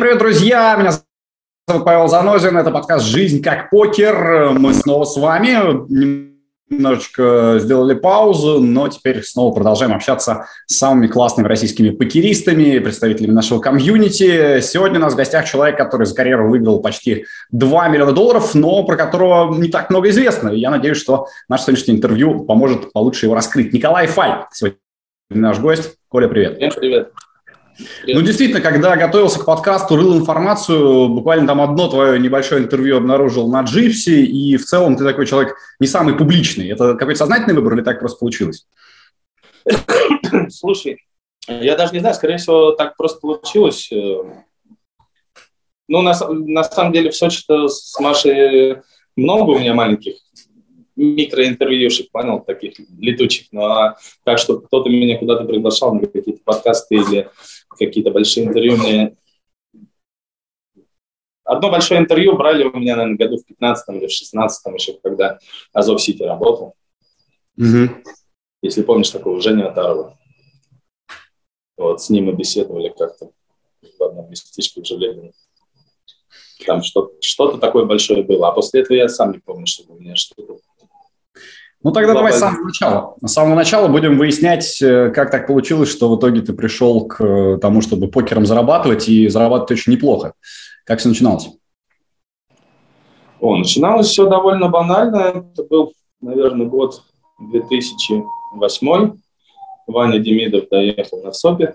привет, друзья! Меня зовут Павел Занозин, это подкаст «Жизнь как покер». Мы снова с вами. Немножечко сделали паузу, но теперь снова продолжаем общаться с самыми классными российскими покеристами, представителями нашего комьюнити. Сегодня у нас в гостях человек, который за карьеру выиграл почти 2 миллиона долларов, но про которого не так много известно. Я надеюсь, что наше сегодняшнее интервью поможет получше его раскрыть. Николай Фаль сегодня наш гость. Коля, привет. Всем привет. Ну, действительно, когда готовился к подкасту, рыл информацию, буквально там одно твое небольшое интервью обнаружил на Джипси, и в целом ты такой человек не самый публичный. Это какой-то сознательный выбор или так просто получилось? Слушай, я даже не знаю, скорее всего, так просто получилось. Ну, на, на самом деле, в Сочи-то с Машей много у меня маленьких микроинтервьюшек, понял, таких летучих. Ну, а так, что кто-то меня куда-то приглашал на какие-то подкасты или какие-то большие интервью мне... Одно большое интервью брали у меня, наверное, году в 15 или в 16 еще, когда Азов Сити работал. Угу. Если помнишь такого Женя Атарова. Вот, с ним мы беседовали как-то в одном местечке в Железине. Там что-то, что-то такое большое было. А после этого я сам не помню, что у меня что-то ну тогда давай с самого начала. С самого начала будем выяснять, э, как так получилось, что в итоге ты пришел к э, тому, чтобы покером зарабатывать, и зарабатывать очень неплохо. Как все начиналось? О, начиналось все довольно банально. Это был, наверное, год 2008. Ваня Демидов доехал на СОПе.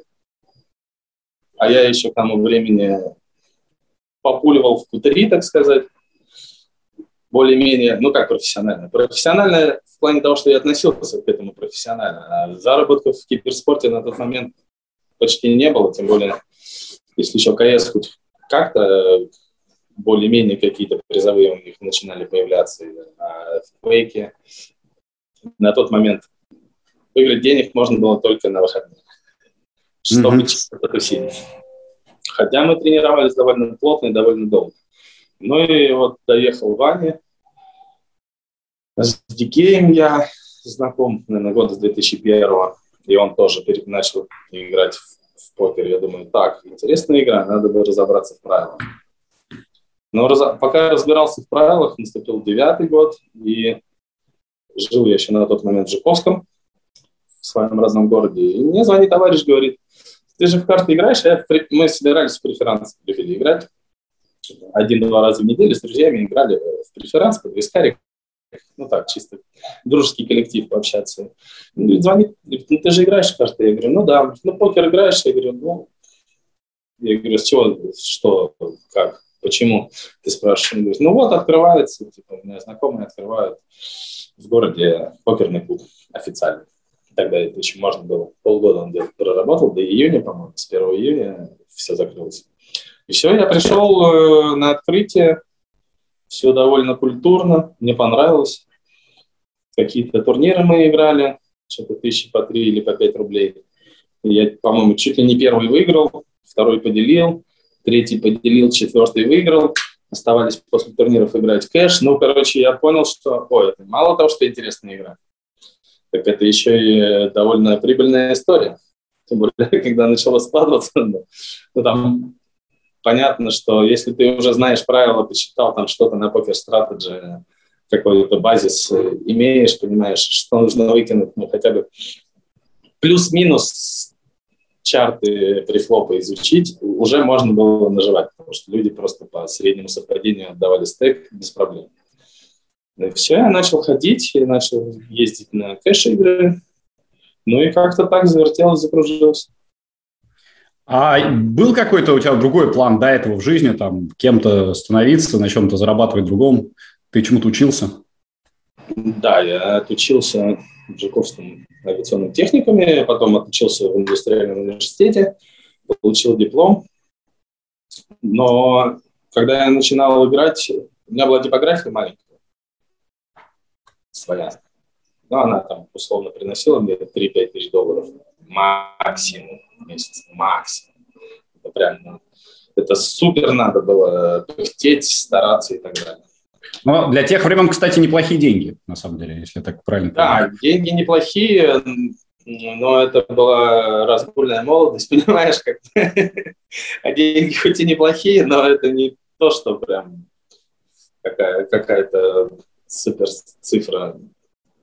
А я еще к тому времени популивал в Q3, так сказать более-менее, ну как профессионально. Профессионально в плане того, что я относился к этому профессионально. А заработков в киберспорте на тот момент почти не было, тем более, если еще КС хоть как-то более-менее какие-то призовые у них начинали появляться. А в Quake на тот момент выиграть денег можно было только на выходных, чтобы mm-hmm. потусить. Хотя мы тренировались довольно плотно и довольно долго. Ну и вот доехал Ваня. С Дикеем я знаком, наверное, года с 2001 и он тоже начал играть в, в покер. Я думаю, так, интересная игра, надо бы разобраться в правилах. Но раз, пока я разбирался в правилах, наступил девятый год, и жил я еще на тот момент в Жуковском, в своем родном городе. И мне звонит товарищ, говорит, ты же в карты играешь? Я, мы собирались в преферанс любили играть один-два раза в неделю с друзьями играли в преферанс под вискарик. Ну так, чисто дружеский коллектив пообщаться. Он говорит, звонит, говорит, ну ты же играешь в карты? Я говорю, ну да. Ну покер играешь? Я говорю, ну... Я говорю, с чего, что, как, почему? Ты спрашиваешь. Он говорит, ну вот, открывается, типа, у меня знакомые открывают в городе покерный клуб официально. Тогда это еще можно было. Полгода он проработал, до июня, по-моему, с 1 июня все закрылось. И все, я пришел э, на открытие, все довольно культурно, мне понравилось. Какие-то турниры мы играли, что-то тысячи по три или по пять рублей. Я, по-моему, чуть ли не первый выиграл, второй поделил, третий поделил, четвертый выиграл. Оставались после турниров играть кэш. Ну, короче, я понял, что, ой, это мало того, что интересная игра, так это еще и довольно прибыльная история. Тем более, когда начало складываться, ну, там понятно, что если ты уже знаешь правила, почитал там что-то на Poker Strategy, какой-то базис имеешь, понимаешь, что нужно выкинуть, ну, хотя бы плюс-минус чарты префлопа изучить, уже можно было наживать, потому что люди просто по среднему совпадению отдавали стек без проблем. Ну и все, я начал ходить, я начал ездить на кэш-игры, ну и как-то так завертелось, закружилось. А был какой-то у тебя другой план до этого в жизни, там, кем-то становиться, на чем-то зарабатывать другом? Ты чему-то учился? Да, я отучился в Жуковском авиационном техникуме, потом отучился в индустриальном университете, получил диплом. Но когда я начинал играть, у меня была типография маленькая, своя. Ну, она там условно приносила мне 3-5 тысяч долларов максимум месяц, максимум. Это прям, ну, это супер надо было пыхтеть, стараться и так далее. Но для тех времен, кстати, неплохие деньги, на самом деле, если так правильно Да, деньги неплохие. Но это была разгульная молодость, понимаешь, как а деньги хоть и неплохие, но это не то, что прям какая, какая-то супер цифра.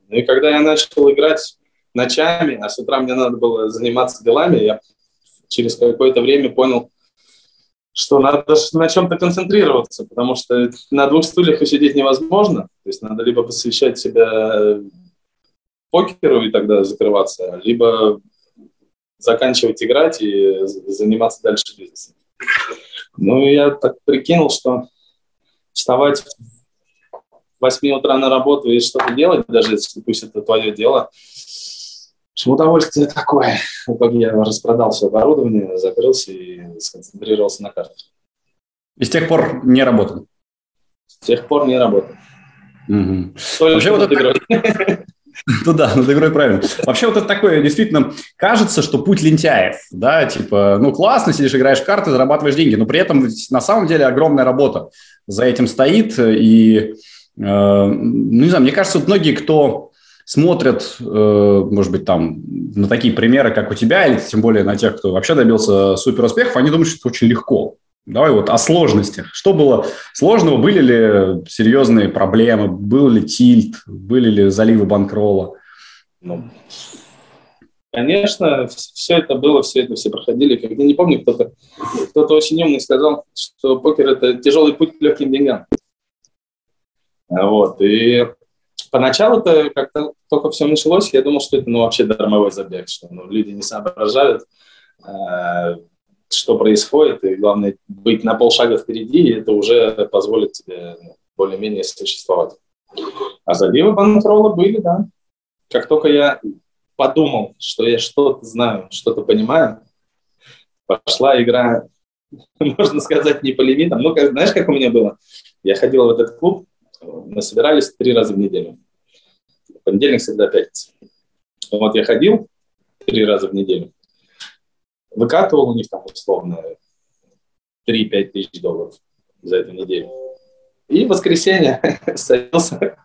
Ну и когда я начал играть ночами, а с утра мне надо было заниматься делами, я через какое-то время понял, что надо на чем-то концентрироваться, потому что на двух стульях усидеть невозможно. То есть надо либо посвящать себя покеру и тогда закрываться, либо заканчивать играть и заниматься дальше бизнесом. Ну, я так прикинул, что вставать в 8 утра на работу и что-то делать, даже если пусть это твое дело, что удовольствие такое. В итоге я распродал все оборудование, закрылся и сконцентрировался на картах. И с тех пор не работал? С тех пор не работал. Угу. Вообще вот это... Ну да, над игрой правильно. Вообще вот это такое, действительно, кажется, что путь лентяев, да, типа, ну классно, сидишь, играешь в карты, зарабатываешь деньги, но при этом на самом деле огромная работа за этим стоит, и, э, ну не знаю, мне кажется, вот многие, кто смотрят, э, может быть, там, на такие примеры, как у тебя, или тем более на тех, кто вообще добился супер успехов, они думают, что это очень легко. Давай вот о сложностях. Что было сложного? Были ли серьезные проблемы? Был ли тильт? Были ли заливы банкрола? Ну, конечно, все это было, все это все проходили. Когда не помню, кто-то кто очень умный сказал, что покер – это тяжелый путь к легким деньгам. Вот. И поначалу это как-то только все началось, я думал, что это ну, вообще дармовой забег, что ну, люди не соображают, э, что происходит, и главное быть на полшага впереди, и это уже позволит тебе более-менее существовать. А заливы банкролла были, да. Как только я подумал, что я что-то знаю, что-то понимаю, пошла игра, можно сказать, не по лимитам. Ну, как, знаешь, как у меня было? Я ходил в этот клуб, мы собирались три раза в неделю. Понедельник, среда, пятница. Вот я ходил три раза в неделю выкатывал у них там условно 3-5 тысяч долларов за эту неделю. И в воскресенье садился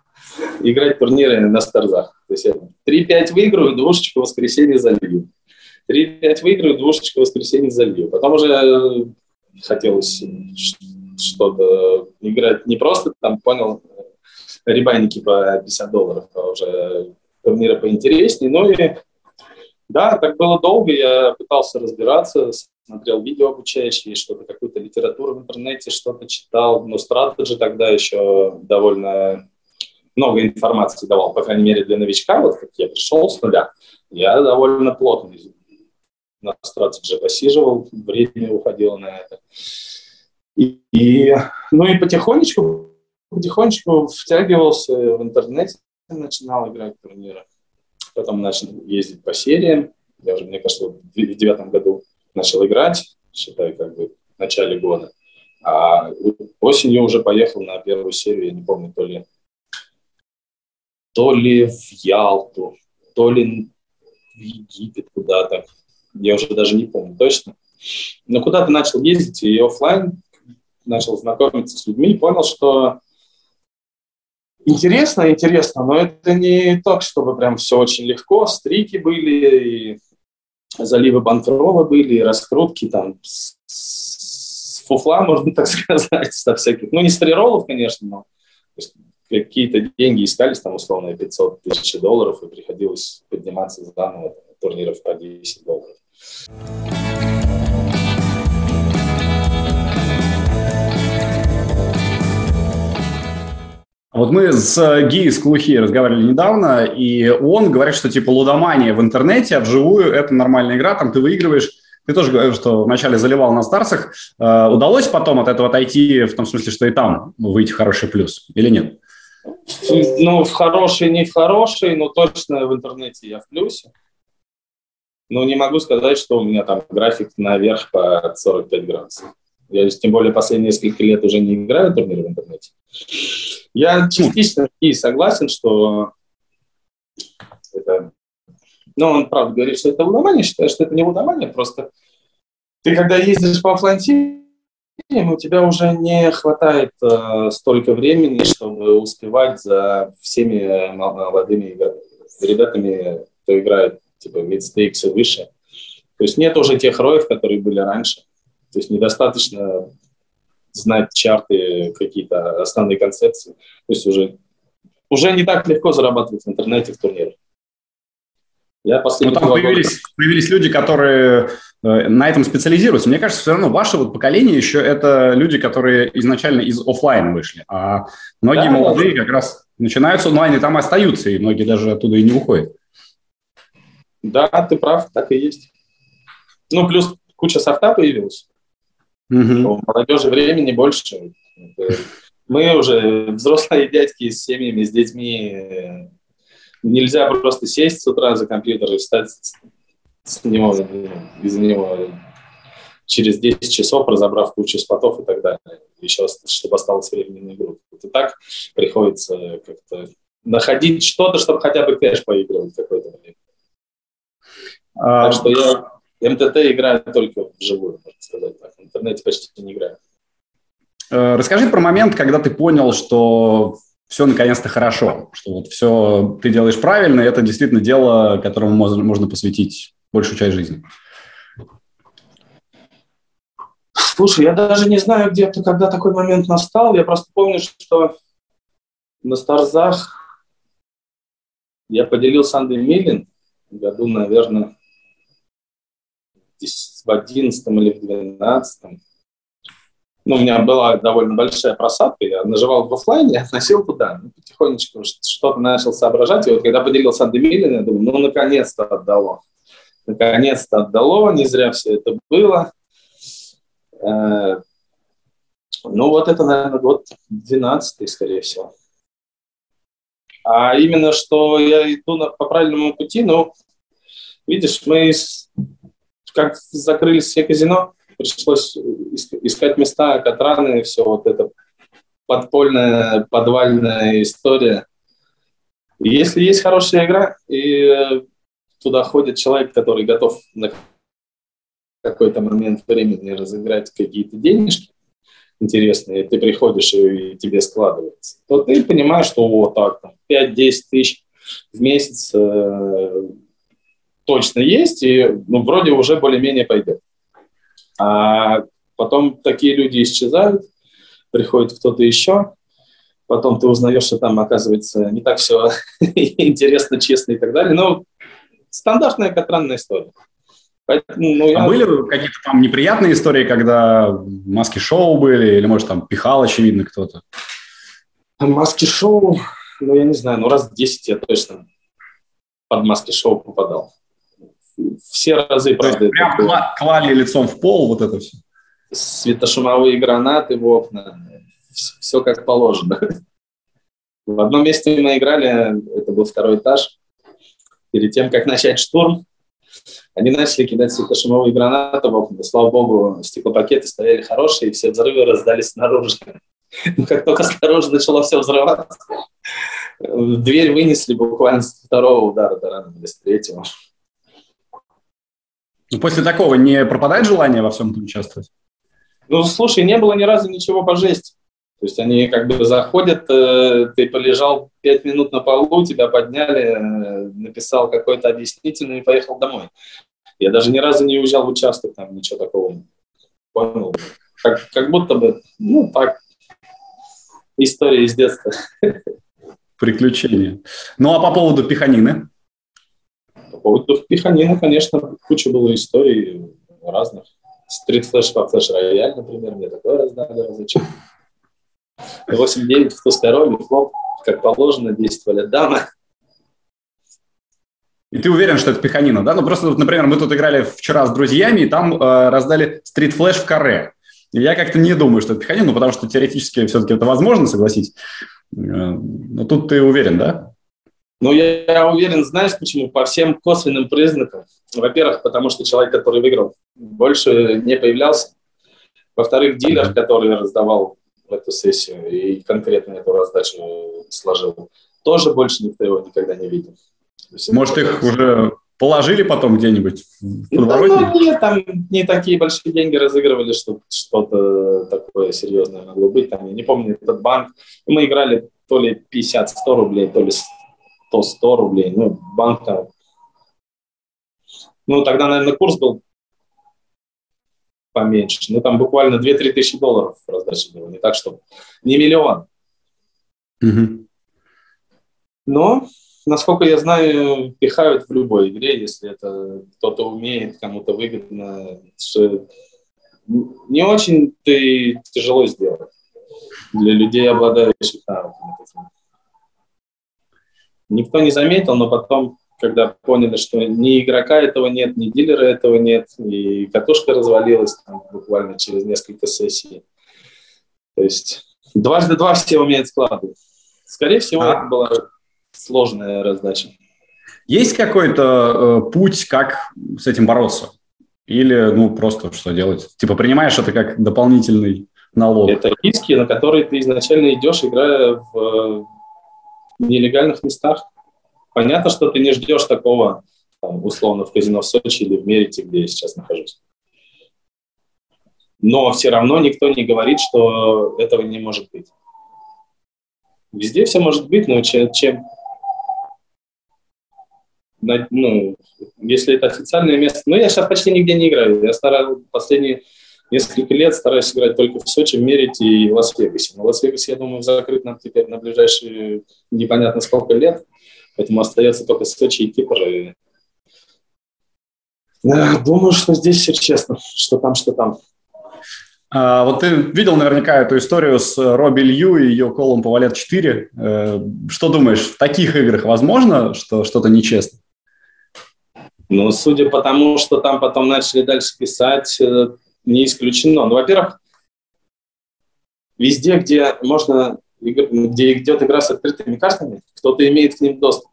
играть турниры на старзах. То есть 3-5 выиграю, двушечку в воскресенье залью. 3-5 выиграю, двушечку в воскресенье залью. Потом уже хотелось что-то играть не просто там, понял, ребайники по 50 долларов, а уже турниры поинтереснее. Ну и да, так было долго, я пытался разбираться, смотрел видео обучающие, что-то, какую-то литературу в интернете, что-то читал, но Strategy тогда еще довольно много информации давал, по крайней мере, для новичка, вот как я пришел с нуля, я довольно плотно на Strategy посиживал, время уходило на это. И, и, ну и потихонечку, потихонечку втягивался в интернете, начинал играть в турниры потом начал ездить по сериям. Я уже, мне кажется, в девятом году начал играть, считай, как бы в начале года. А осенью уже поехал на первую серию, я не помню, то ли, то ли в Ялту, то ли в Египет куда-то. Я уже даже не помню точно. Но куда-то начал ездить и офлайн начал знакомиться с людьми понял, что Интересно, интересно, но это не так, чтобы прям все очень легко. Стрики были, и заливы банкрола были, и раскрутки там с, с фуфла, можно так сказать, со всяких. Ну, не с роллов, конечно, но какие-то деньги искались, там, условно, 500 тысяч долларов, и приходилось подниматься заново турниров по 10 долларов. Вот мы с э, Ги из Клухи разговаривали недавно, и он говорит, что типа лудомания в интернете, а вживую это нормальная игра, там ты выигрываешь. Ты тоже говорил, что вначале заливал на старсах. Э, удалось потом от этого отойти, в том смысле, что и там выйти в хороший плюс, или нет? Ну, в хороший, не в хороший, но точно в интернете я в плюсе. Но не могу сказать, что у меня там график наверх по 45 градусов. Я, тем более, последние несколько лет уже не играю в турниры в интернете. Я частично и согласен, что это... Но он, правда, говорит, что это лудомания. Считаю, что это не лудомания, просто ты, когда ездишь по офлайн у тебя уже не хватает э, столько времени, чтобы успевать за всеми молодыми ребятами, кто играет типа мидстейкс и выше. То есть нет уже тех роев, которые были раньше. То есть недостаточно знать чарты, какие-то основные концепции. То есть уже, уже не так легко зарабатывать в интернете в турнирах. Я. Ну, там появились, появились люди, которые э, на этом специализируются. Мне кажется, все равно ваше вот поколение еще это люди, которые изначально из офлайна вышли, а многие да, молодые да. как раз начинают с онлайна и там остаются, и многие даже оттуда и не уходят. Да, ты прав, так и есть. Ну, плюс куча софта появилась. Угу. У молодежи времени больше. Мы уже взрослые дядьки с семьями, с детьми. Нельзя просто сесть с утра за компьютер и встать с него, из него через 10 часов, разобрав кучу спотов и так далее. Еще, чтобы осталось времени на игру. Вот и так приходится как-то находить что-то, чтобы хотя бы кэш поигрывать какой-то момент. А... Так что я МТТ играет только вживую, можно сказать так. В интернете почти не играю. Э, расскажи про момент, когда ты понял, что все наконец-то хорошо, что вот все ты делаешь правильно, и это действительно дело, которому можно, можно посвятить большую часть жизни. Слушай, я даже не знаю, где то когда такой момент настал. Я просто помню, что на Старзах я поделил с Андой Милин в году, наверное, в одиннадцатом или в двенадцатом. Ну, у меня была довольно большая просадка, я наживал в офлайне, относил туда, ну, потихонечку что-то начал соображать, и вот когда поделился Андемилин, я думаю, ну, наконец-то отдало. Наконец-то отдало, не зря все это было. Э, ну, вот это, наверное, год 12 скорее всего. А именно, что я иду на, по правильному пути, ну, видишь, мы как закрылись все казино, пришлось искать места, катраны, все вот это подпольная, подвальная история. Если есть хорошая игра, и туда ходит человек, который готов на какой-то момент времени разыграть какие-то денежки интересные, ты приходишь и тебе складывается, то ты понимаешь, что вот так, 5-10 тысяч в месяц э, точно есть, и ну, вроде уже более-менее пойдет. А потом такие люди исчезают, приходит кто-то еще, потом ты узнаешь, что там, оказывается, не так все интересно, честно и так далее. Ну, стандартная катранная история. Поэтому, ну, я... А были какие-то там неприятные истории, когда маски шоу были, или, может, там пихал, очевидно, кто-то? Маски шоу, ну, я не знаю, ну, раз в 10 я точно под маски шоу попадал все разы, правда. Прям кла- клали лицом в пол, вот это все. Светошумовые гранаты в окна, все как положено. В одном месте мы играли, это был второй этаж, перед тем, как начать штурм, они начали кидать светошумовые гранаты в окна. Слава богу, стеклопакеты стояли хорошие, и все взрывы раздались снаружи. Но как только снаружи начало все взрываться, дверь вынесли буквально с второго удара до или с третьего. Ну, после такого не пропадает желание во всем этом участвовать? Ну, слушай, не было ни разу ничего по жести. То есть они как бы заходят, э, ты полежал пять минут на полу, тебя подняли, э, написал какой-то объяснительный и поехал домой. Я даже ни разу не уезжал в участок, там ничего такого понял. Как, как будто бы, ну так, история из детства. Приключения. Ну а по поводу пиханины? Поводу пиханина, конечно, куча было историй разных. Стрит флеш по флеш рояль, например, мне такое раздали разочек. 8-9 в туз король, флоп, как положено, действовали дамы. И ты уверен, что это пиханина, да? Ну, просто, например, мы тут играли вчера с друзьями, и там э, раздали стрит флеш в каре. Я как-то не думаю, что это пиханина, ну, потому что теоретически все-таки это возможно, согласись. Э, но тут ты уверен, да? Ну, я, я уверен, знаешь почему? По всем косвенным признакам. Во-первых, потому что человек, который выиграл, больше не появлялся. Во-вторых, дилер, который раздавал эту сессию и конкретно эту раздачу сложил, тоже больше никто его никогда не видел. Может, их уже положили потом где-нибудь в Да, ну, нет, там не такие большие деньги разыгрывали, что что-то такое серьезное могло быть. Там, я не помню, этот банк. Мы играли то ли 50-100 рублей, то ли 100-100 рублей. Ну, банк там Ну, тогда, наверное, курс был поменьше. Ну, там буквально 2-3 тысячи долларов раздачи было. Не так, что не миллион. Угу. Но, насколько я знаю, пихают в любой игре, если это кто-то умеет, кому-то выгодно. Не очень ты тяжело сделать для людей, обладающих навыками. Никто не заметил, но потом когда поняли, что ни игрока этого нет, ни дилера этого нет, и катушка развалилась там, буквально через несколько сессий. То есть дважды два все умеют складывать. Скорее всего, а? это была сложная раздача. Есть какой-то э, путь, как с этим бороться? Или, ну, просто что делать? Типа принимаешь это как дополнительный налог? Это риски, на которые ты изначально идешь, играя в нелегальных местах. Понятно, что ты не ждешь такого, там, условно, в казино в Сочи или в Мерите, где я сейчас нахожусь. Но все равно никто не говорит, что этого не может быть. Везде все может быть, но чем, ну, если это официальное место. Ну, я сейчас почти нигде не играю. Я стараюсь последние несколько лет стараюсь играть только в Сочи, Merit е и в Лас-Вегасе. Но Лас-Вегас, я думаю, закрыт нам теперь на ближайшие непонятно сколько лет. Поэтому остается только Сочи и Кипр. Да, думаю, что здесь все честно, что там, что там. А, вот ты видел наверняка эту историю с Робби Лью и ее колом по Валет 4. Э, что думаешь, в таких играх возможно, что что-то нечестно? Ну, судя по тому, что там потом начали дальше писать, э, не исключено. Ну, во-первых, везде, где можно где идет игра с открытыми картами, кто-то имеет к ним доступ.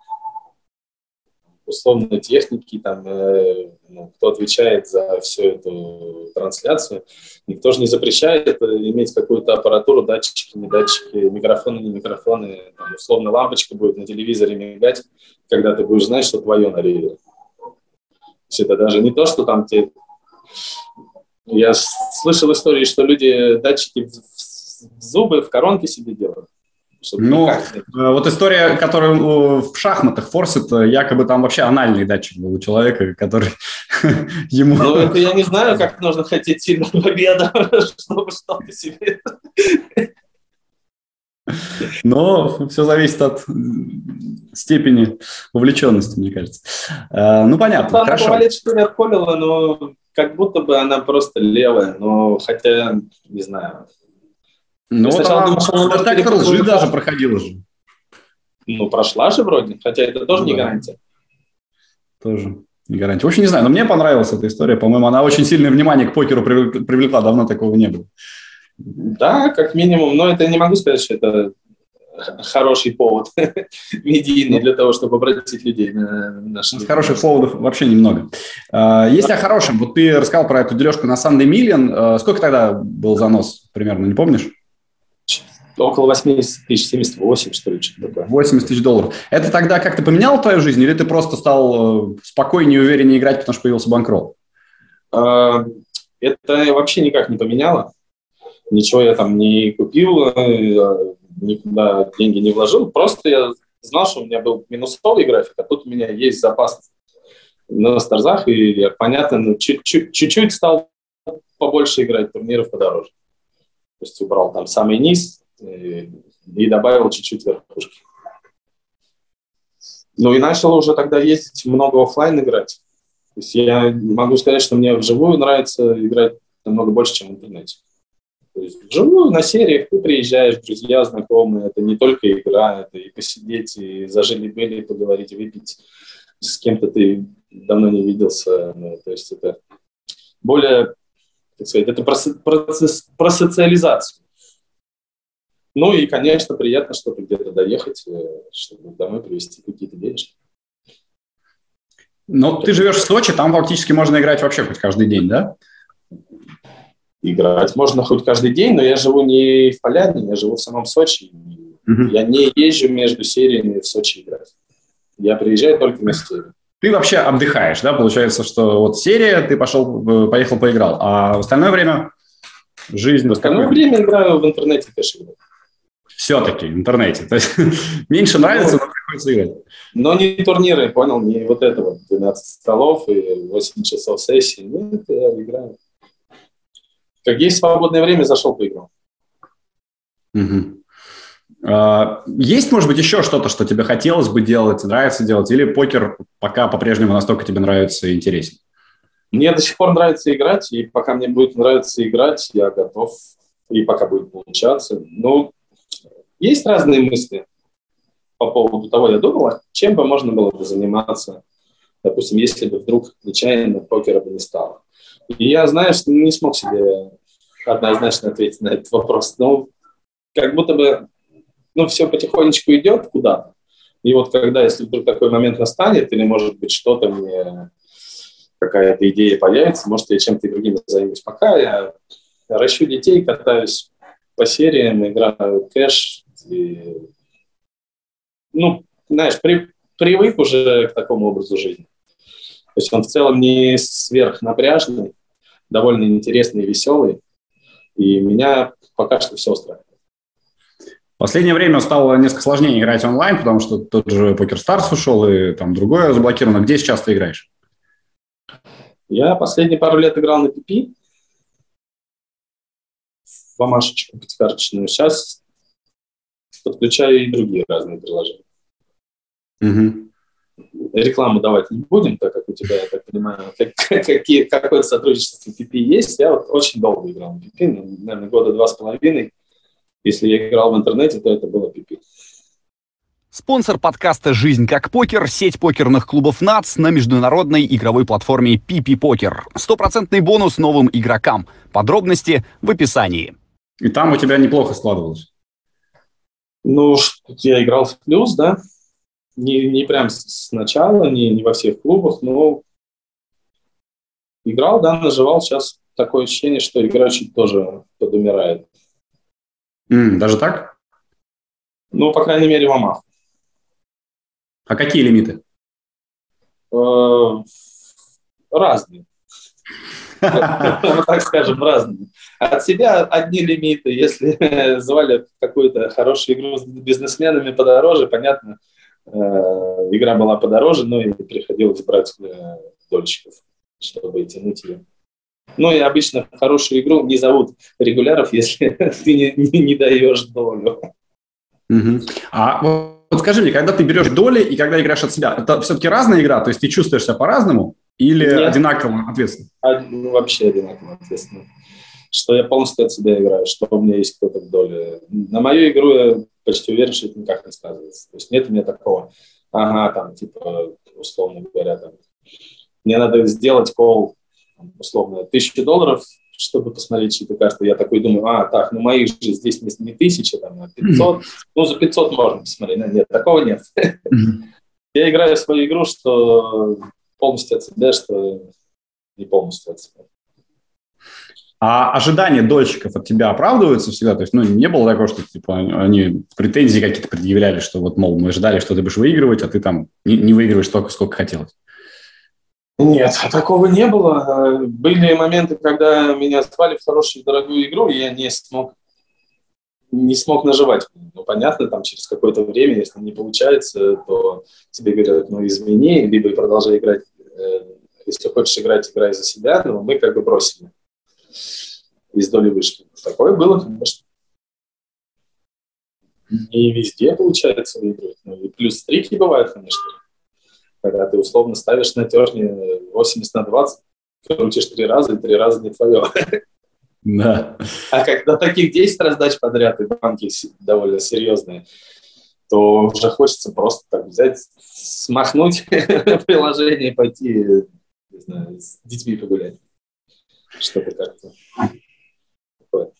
Условно техники, там, э, ну, кто отвечает за всю эту трансляцию, никто же не запрещает э, иметь какую-то аппаратуру, датчики, не датчики, микрофоны, не микрофоны, там, условно лампочка будет на телевизоре мигать, когда ты будешь знать, что твое на реле. То есть это даже не то, что там тебе... Я слышал истории, что люди датчики зубы в коронке себе делают. Ну, э, вот история, которую в шахматах форсит, э, якобы там вообще анальный датчик был у человека, который ему... Ну, это я не знаю, как нужно хотеть сильно победу, чтобы что-то себе... Но все зависит от степени вовлеченности, мне кажется. Э, ну, понятно, Там хорошо. Там что Колела, но как будто бы она просто левая, но хотя, не знаю, ну, вот сначала думал, что она детектор лжи даже проходила же. Ну, прошла же вроде, хотя это тоже ну, не гарантия. Тоже не гарантия. Очень не знаю, но мне понравилась эта история. По-моему, она очень сильное внимание к покеру привлекла. Давно такого не было. Да, как минимум. Но это не могу сказать, что это хороший повод медийный ну, для того, чтобы обратить людей на наши... Хороших поводов вообще немного. А, если о хорошем, вот ты рассказал про эту дележку на Million. А, сколько тогда был занос примерно, не помнишь? около 80 тысяч, 78, что ли, что-то такое. 80 тысяч долларов. Это тогда как-то поменял твою жизнь, или ты просто стал э, спокойнее и увереннее играть, потому что появился банкролл? А, это вообще никак не поменяло. Ничего я там не купил, э, никуда деньги не вложил. Просто я знал, что у меня был минусовый график, а тут у меня есть запас на старзах, и я, понятно, ну, чуть-чуть стал побольше играть, турниров подороже. То есть убрал там самый низ, и добавил чуть-чуть верхушки. Ну и начал уже тогда ездить много офлайн играть. То есть я могу сказать, что мне вживую нравится играть намного больше, чем в интернете. То есть вживую на сериях ты приезжаешь, друзья, знакомые, это не только игра, это и посидеть, и зажили-были, поговорить, выпить. С кем-то ты давно не виделся. Ну, то есть это более, так сказать, это процесс, процесс, про социализацию. Ну и, конечно, приятно, чтобы где-то доехать, э, чтобы домой привезти какие-то денежки. Ну, ты живешь в Сочи, там фактически можно играть вообще хоть каждый день, да? Играть можно хоть каждый день, но я живу не в Поляне, я живу в самом Сочи. Угу. Я не езжу между сериями в Сочи играть. Я приезжаю только на серию. Ты вообще отдыхаешь, да? Получается, что вот серия, ты пошел, э, поехал, поиграл, а в остальное время жизнь... В остальное время играю в интернете, конечно. Все-таки в интернете. То есть меньше нравится, но приходится играть. Но не турниры, понял, не вот это вот 12 столов и 8 часов сессии. Нет, я играю. Как есть свободное время, зашел поиграл. Угу. А, есть, может быть, еще что-то, что тебе хотелось бы делать, нравится делать, или покер пока по-прежнему настолько тебе нравится и интересен? Мне до сих пор нравится играть, и пока мне будет нравиться играть, я готов, и пока будет получаться. Но есть разные мысли по поводу того, я думал, чем бы можно было бы заниматься, допустим, если бы вдруг нечаянно покера бы не стало. И я, знаешь, не смог себе однозначно ответить на этот вопрос. Но как будто бы ну, все потихонечку идет куда-то. И вот когда, если вдруг такой момент настанет, или, может быть, что-то мне, какая-то идея появится, может, я чем-то другим займусь. Пока я ращу детей, катаюсь по сериям, играю кэш. И, ну, знаешь, при, привык уже к такому образу жизни. То есть он в целом не сверхнапряжный, довольно интересный и веселый. И меня пока что все устраивает последнее время стало несколько сложнее играть онлайн, потому что тот же Покер Старс ушел, и там другое заблокировано. Где сейчас ты играешь? Я последние пару лет играл на PP, в Амашечку пятикарточную. Сейчас подключаю и другие разные приложения. Угу. Рекламу давать не будем, так как у тебя, я так понимаю, как, какие, какое сотрудничество с PP есть. Я вот очень долго играл на PP, ну, наверное, года два с половиной. Если я играл в интернете, то это было пипи. Спонсор подкаста «Жизнь как покер» — сеть покерных клубов НАЦ на международной игровой платформе PP Покер. Стопроцентный бонус новым игрокам. Подробности в описании. И там у тебя неплохо складывалось. Ну, я играл в плюс, да. Не, не прям сначала, не, не во всех клубах, но играл, да, наживал. Сейчас такое ощущение, что играющий тоже подумирает. Mm, даже так? Ну, по крайней мере, в ОМАХ. А какие лимиты? Э, разные. Так скажем, разные. От себя одни лимиты. Если звали какую-то хорошую игру с бизнесменами подороже, понятно, игра была подороже, но и приходилось брать э, дольщиков, чтобы тянуть ее. Ну и обычно хорошую игру не зовут регуляров, если ты не, не, не даешь долю. Угу. А вот скажи мне, когда ты берешь доли и когда играешь от себя, это все-таки разная игра? То есть ты чувствуешь себя по-разному или Нет. одинаково ответственно? А, ну, вообще одинаково ответственно. Что я полностью от себя играю, что у меня есть кто-то в доле. На мою игру я почти уверен, что это никак не сказывается. То есть нет у меня такого, ага, там, типа, условно говоря, там, мне надо сделать кол условно, тысячу долларов, чтобы посмотреть чьи-то карты. Я такой думаю, а, так, ну моих же здесь не, не тысяча, там, а 500. Mm-hmm. Ну, за 500 можно посмотреть. No, нет, такого нет. Я играю в свою игру, что полностью от себя, что не полностью от себя. А ожидания дольщиков от тебя оправдываются всегда? То есть, ну, не было такого, что, типа, они претензии какие-то предъявляли, что вот, мол, мы ожидали, что ты будешь выигрывать, а ты там не, выигрываешь столько, сколько хотелось? Нет, такого не было. Были моменты, когда меня звали в хорошую дорогую игру, и я не смог не смог наживать. Ну, понятно, там через какое-то время, если не получается, то тебе говорят, ну, измени, либо продолжай играть. Э, если хочешь играть, играй за себя, но мы как бы бросили. Из доли вышли. Такое было, конечно. Не везде получается выиграть. Ну, и плюс трики бывают, конечно когда ты условно ставишь на терне 80 на 20, крутишь три раза, и три раза не твое. Да. А когда таких 10 раздач подряд, и банки довольно серьезные, то уже хочется просто так взять, смахнуть приложение и пойти, не знаю, с детьми погулять. Что-то как-то такое.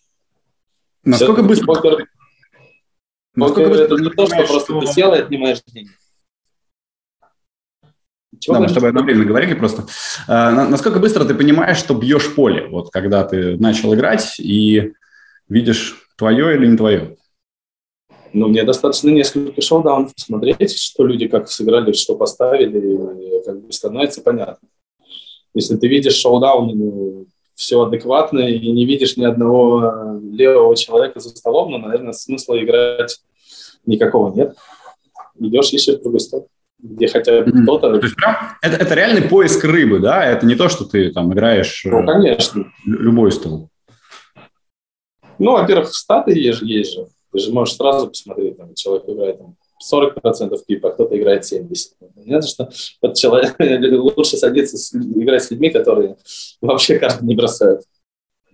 Насколько быстро... Покер, покер это не то, что просто ты сел и отнимаешь деньги. Чего да, мы с тобой одновременно говорили просто. А, насколько быстро ты понимаешь, что бьешь поле, вот когда ты начал играть и видишь, твое или не твое? Ну, мне достаточно несколько шоу-даунов посмотреть, что люди как сыграли, что поставили, и как бы становится понятно. Если ты видишь шоу-даун ну, все адекватно и не видишь ни одного левого человека за столом, но, наверное, смысла играть никакого нет. Идешь, ищешь другой стол где хотя бы кто-то... То есть прям это, это реальный поиск рыбы, да? Это не то, что ты там играешь... Ну, конечно. Любой стол. Ну, во-первых, статы есть, есть же. Ты же можешь сразу посмотреть, там, человек играет там, 40% пипа, а кто-то играет 70%. Понятно, что под человек, лучше садиться с, играть с людьми, которые вообще карты не бросают.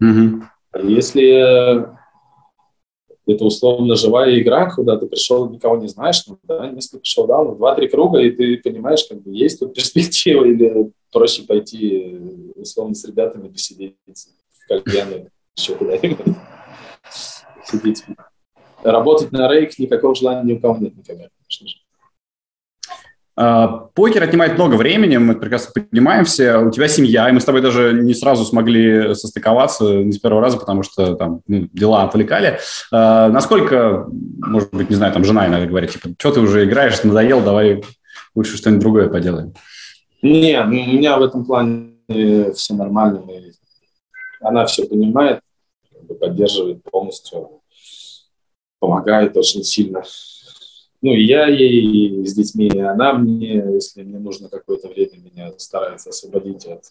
Угу. Если это условно живая игра, куда ты пришел, никого не знаешь, ну, да, несколько шоудаунов, два-три круга, и ты понимаешь, как бы есть тут перспектива, или проще пойти условно с ребятами посидеть в кальяне, еще куда-нибудь сидеть. Работать на рейк никакого желания ни у кого нет никогда, конечно же. А, покер отнимает много времени, мы прекрасно понимаем все. У тебя семья, и мы с тобой даже не сразу смогли состыковаться, не с первого раза, потому что там ну, дела отвлекали. А, насколько, может быть, не знаю, там жена иногда говорит, типа, что ты уже играешь, надоел, давай лучше что-нибудь другое поделаем. Не, у меня в этом плане все нормально. Она все понимает, поддерживает полностью, помогает очень сильно ну, и я ей с детьми, и она мне, если мне нужно какое-то время, меня старается освободить от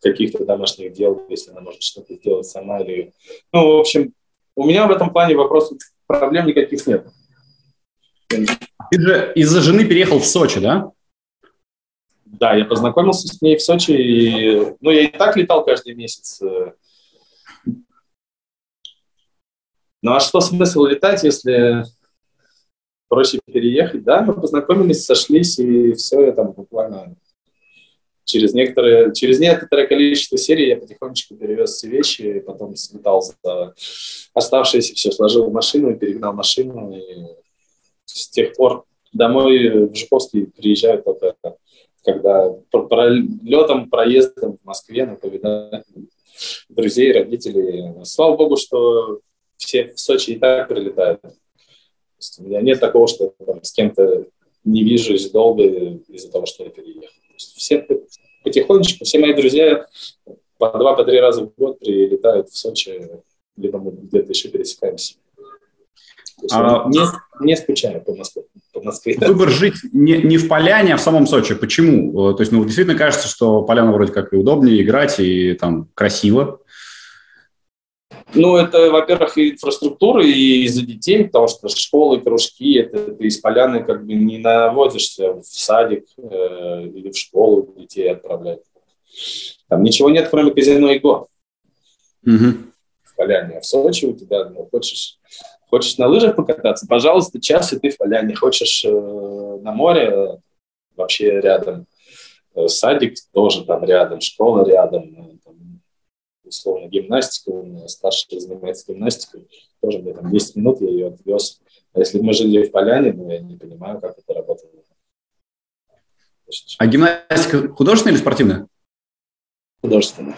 каких-то домашних дел, если она может что-то сделать сама. Или... Ну, в общем, у меня в этом плане вопросов, проблем никаких нет. Ты же из-за жены переехал в Сочи, да? Да, я познакомился с ней в Сочи, и, ну, я и так летал каждый месяц. Ну, а что смысл летать, если проще переехать. Да, мы познакомились, сошлись, и все, я там буквально через некоторое, через некоторое количество серий я потихонечку перевез все вещи, потом слетал за оставшиеся, все сложил в машину, перегнал машину, и с тех пор домой в Жуковский приезжаю только когда пролетом, проездом в Москве на повидание друзей, родителей. Слава богу, что все в Сочи и так прилетают есть у меня нет такого, что там, с кем-то не вижусь долго из-за того, что я переехал. Все потихонечку, все мои друзья по два, по три раза в год прилетают в Сочи, либо мы где-то еще пересекаемся. А, не, не скучаю по Москве. По Москве Выбор жить не, не в Поляне, а в самом Сочи. Почему? То есть, ну, действительно кажется, что Поляна вроде как и удобнее играть, и там красиво. Ну, это, во-первых, и инфраструктура, и из-за детей, потому что школы, кружки, это ты из поляны как бы не наводишься в садик э, или в школу детей отправлять. Там ничего нет, кроме казино и го. Угу. В поляне. А в Сочи у тебя, ну, хочешь, хочешь на лыжах покататься, пожалуйста, час, и ты в поляне. Хочешь э, на море, вообще рядом. Э, садик тоже там рядом, школа рядом условно, гимнастика, у меня старший занимается гимнастикой, тоже мне там 10 минут, я ее отвез. А если бы мы жили в Поляне, ну, я не понимаю, как это работает. А гимнастика художественная или спортивная? Художественная.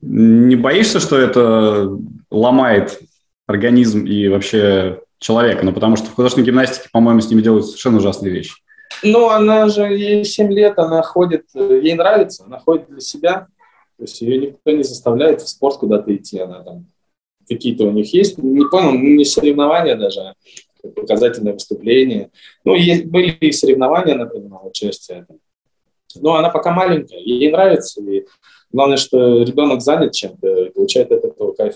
Не боишься, что это ломает организм и вообще человека? Ну, потому что в художественной гимнастике, по-моему, с ними делают совершенно ужасные вещи. Ну, она же, ей 7 лет, она ходит, ей нравится, она ходит для себя, то есть ее никто не заставляет в спорт куда-то идти. Она там какие-то у них есть, не понял, не соревнования даже, а показательное выступление. Ну, есть, были и соревнования, например, участие. Но она пока маленькая, ей нравится. И главное, что ребенок занят чем-то и получает от этого кайф.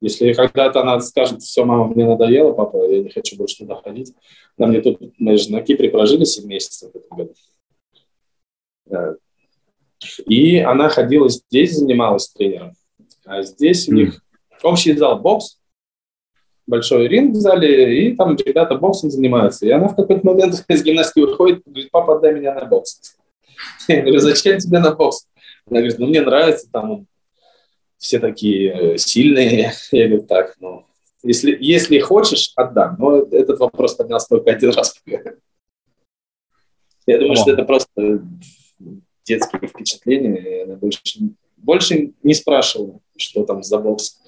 Если когда-то она скажет, все, мама, мне надоело, папа, я не хочу больше туда ходить. Нам мне тут, мы же на Кипре прожили 7 месяцев в этом году. И она ходила здесь, занималась тренером. А здесь у них общий зал бокс, большой ринг в зале, и там ребята боксом занимаются. И она в какой-то момент из гимнастики выходит, говорит, папа, отдай меня на бокс. Я говорю, зачем тебе на бокс? Она говорит, ну мне нравится, там все такие э, сильные. Я говорю, так, ну, если, если хочешь, отдам. Но этот вопрос поднялся только один раз. Я думаю, О. что это просто детские впечатления, и она больше, больше не спрашивала, что там за бокс.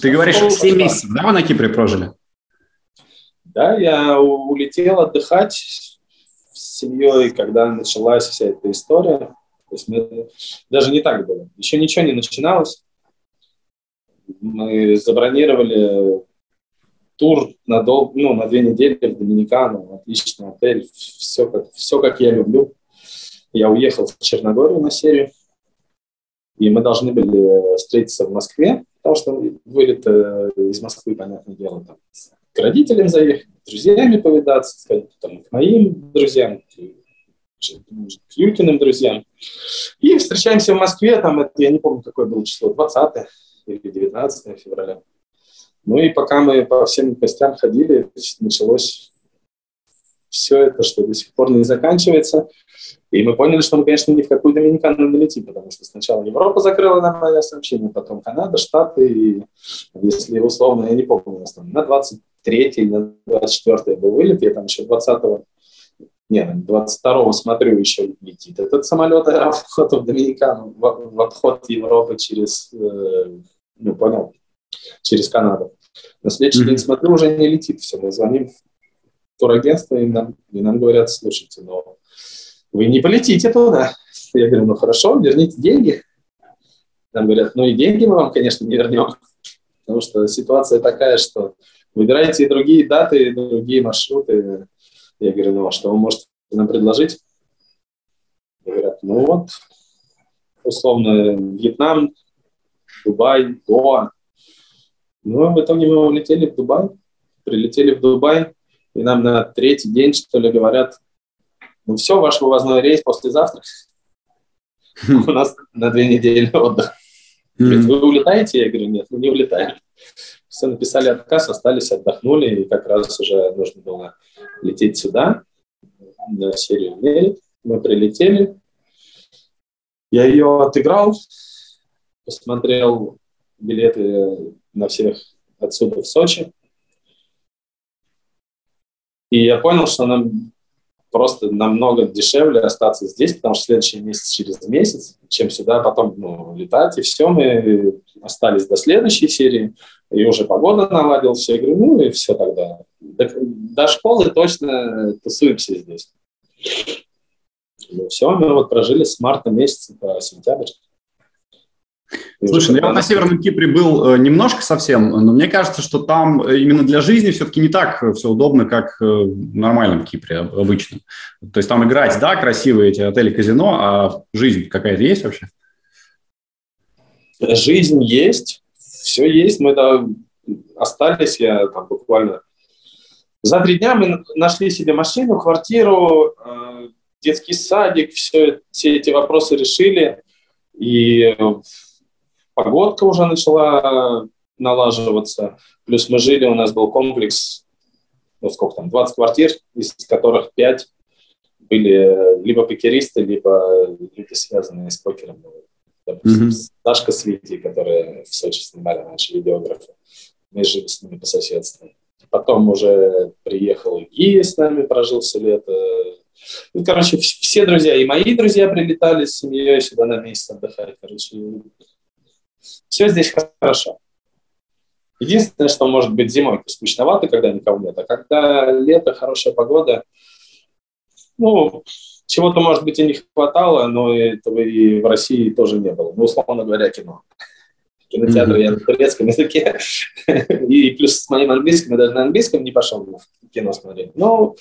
Ты говоришь, 7 месяцев, да, вы на Кипре прожили? Да, я улетел отдыхать с семьей, когда началась вся эта история. То есть мы, даже не так было. Еще ничего не начиналось. Мы забронировали тур на, дол, ну, на две недели в Доминикану. Отличный отель. Все как, все как я люблю. Я уехал в Черногорию на серию. И мы должны были встретиться в Москве, потому что вылет э, из Москвы, понятное дело, там, к родителям заехать, с друзьями повидаться, сказать, там, к моим друзьям, к Юлькиным друзьям. И встречаемся в Москве, там, это, я не помню, какое было число, 20 или 19 февраля. Ну и пока мы по всем гостям ходили, началось все это, что до сих пор не заканчивается. И мы поняли, что мы, конечно, ни в какую Доминикану не летим, потому что сначала Европа закрыла нам авиасообщение, потом Канада, Штаты, и если условно, я не помню, у нас там на 23 на 24 был вылет, я там еще 20-го, нет, 22-го смотрю, еще летит этот самолет аэрофлот в Доминикану, в, в обход Европы через, э, ну, понял, через Канаду. На следующий mm-hmm. день смотрю, уже не летит все, мы звоним в турагентство, и нам, и нам говорят, слушайте, но вы не полетите туда. Я говорю, ну хорошо, верните деньги. Нам говорят, ну и деньги мы вам, конечно, не вернем, потому что ситуация такая, что выбирайте и другие даты, и другие маршруты. Я говорю, ну а что вы можете нам предложить? Говорят, ну вот, условно, Вьетнам, Дубай, Гоа. Ну, в итоге мы улетели в Дубай, прилетели в Дубай, и нам на третий день, что ли, говорят, ну все, ваш вывозной рейс послезавтра. У нас на две недели отдых. Вы улетаете? Я говорю, нет, мы не улетаем. Все написали отказ, остались, отдохнули, и как раз уже нужно было лететь сюда, на серию Мерит. Мы прилетели. Я ее отыграл, посмотрел билеты на всех отсюда в Сочи. И я понял, что нам просто намного дешевле остаться здесь, потому что следующий месяц через месяц, чем сюда потом ну, летать. И все, мы остались до следующей серии, и уже погода наладилась. Я говорю, ну и все тогда. До, до школы точно тусуемся здесь. Ну, все, мы вот прожили с марта месяца по сентябрь. Слушай, ну я на Северном Кипре был э, немножко совсем, но мне кажется, что там э, именно для жизни все-таки не так э, все удобно, как в нормальном Кипре обычно. То есть там играть, да, красивые эти отели-казино, а жизнь какая-то есть вообще? Жизнь есть, все есть. Мы там остались, я там буквально... За три дня мы нашли себе машину, квартиру, детский садик, все, все эти вопросы решили. И погодка уже начала налаживаться. Плюс мы жили, у нас был комплекс, ну сколько там, 20 квартир, из которых 5 были либо покеристы, либо люди, связанные с покером. Допустим, mm-hmm. Сашка с Витей, которые в Сочи снимали наши видеографы. Мы жили с ними по соседству. Потом уже приехал Гия с нами, прожил все лето. Ну, короче, все друзья, и мои друзья прилетали с семьей сюда на месяц отдыхать. Короче, все здесь хорошо. Единственное, что может быть зимой скучновато, когда никого нет, а когда лето, хорошая погода, ну, чего-то, может быть, и не хватало, но этого и в России тоже не было. Ну, условно говоря, кино. Кинотеатр я на турецком языке. И плюс с моим английским, я даже на английском не пошел в кино смотреть. Но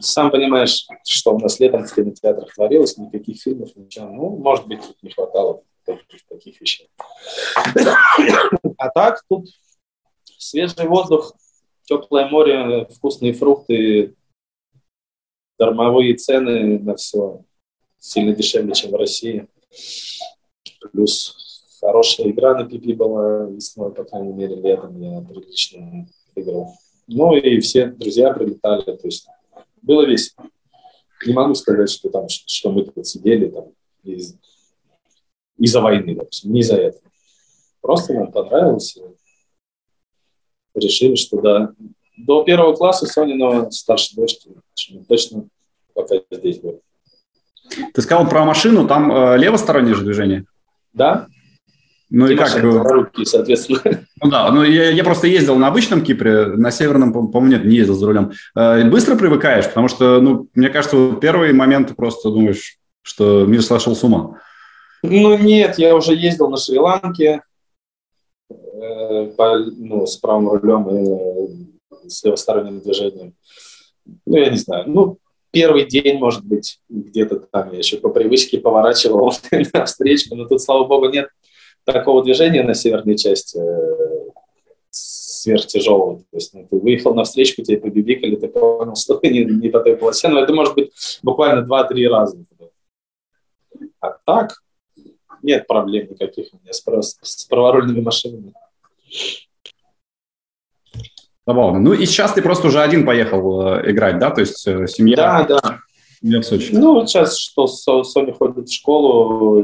сам понимаешь, что у нас летом в кинотеатрах творилось, никаких фильмов, ничего. Ну, может быть, не хватало таких, таких вещей. А так тут свежий воздух, теплое море, вкусные фрукты, дармовые цены на все сильно дешевле, чем в России. Плюс хорошая игра на пипи была весной, по крайней мере, летом я прилично играл. Ну и все друзья прилетали, то есть было весело. Не могу сказать, что там, что мы тут сидели там и из-за войны, допустим, не из-за этого. Просто нам понравилось. И решили, что да, до первого класса Сонина старшей дочки точно пока здесь будет. Ты сказал про машину, там э, левостороннее же движение? Да. Ну и как? Руки, соответственно. Ну да, ну я, я просто ездил на обычном Кипре, на северном, по-моему, нет, не ездил за рулем. Э, быстро привыкаешь, потому что, ну, мне кажется, первые моменты просто думаешь, что мир сошел с ума. Ну нет, я уже ездил на Шри-Ланке э, по, ну, с правым рулем и с левосторонним движением. Ну, я не знаю. Ну, первый день, может быть, где-то там я еще по привычке поворачивал на встречку, но тут, слава богу, нет такого движения на северной части э, сверхтяжелого. То есть ну, ты выехал на встречку, тебе побибикали, ты понял, что ты не, не по той полосе, но это может быть буквально 2-3 раза. А так нет проблем никаких у меня с, с праворульными машинами. Забавно. Ну и сейчас ты просто уже один поехал э, играть, да? То есть э, семья... Да, да. Семья в Сочи. Ну вот сейчас что Соня ходит в школу,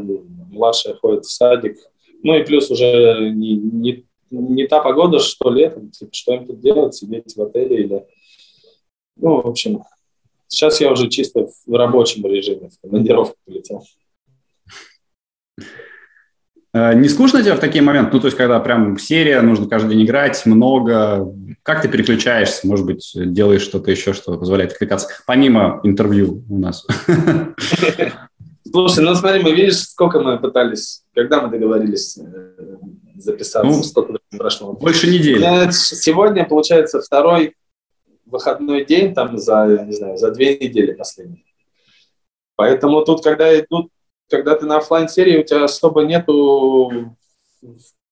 младшая ходит в садик. Ну и плюс уже не, не, не та погода, что летом. Типа, что им тут делать? Сидеть в отеле или... Ну, в общем, сейчас я уже чисто в рабочем режиме, в командировку полетел. Э, не скучно тебе в такие моменты? Ну, то есть, когда прям серия, нужно каждый день играть, много. Как ты переключаешься? Может быть, делаешь что-то еще, что позволяет отвлекаться, помимо интервью у нас? Слушай, ну смотри, мы видишь, сколько мы пытались, когда мы договорились э, записаться, ну, сколько прошло? Больше недели. Сегодня, получается, второй выходной день, там, за, не знаю, за две недели последние. Поэтому тут, когда идут когда ты на офлайн серии у тебя особо нету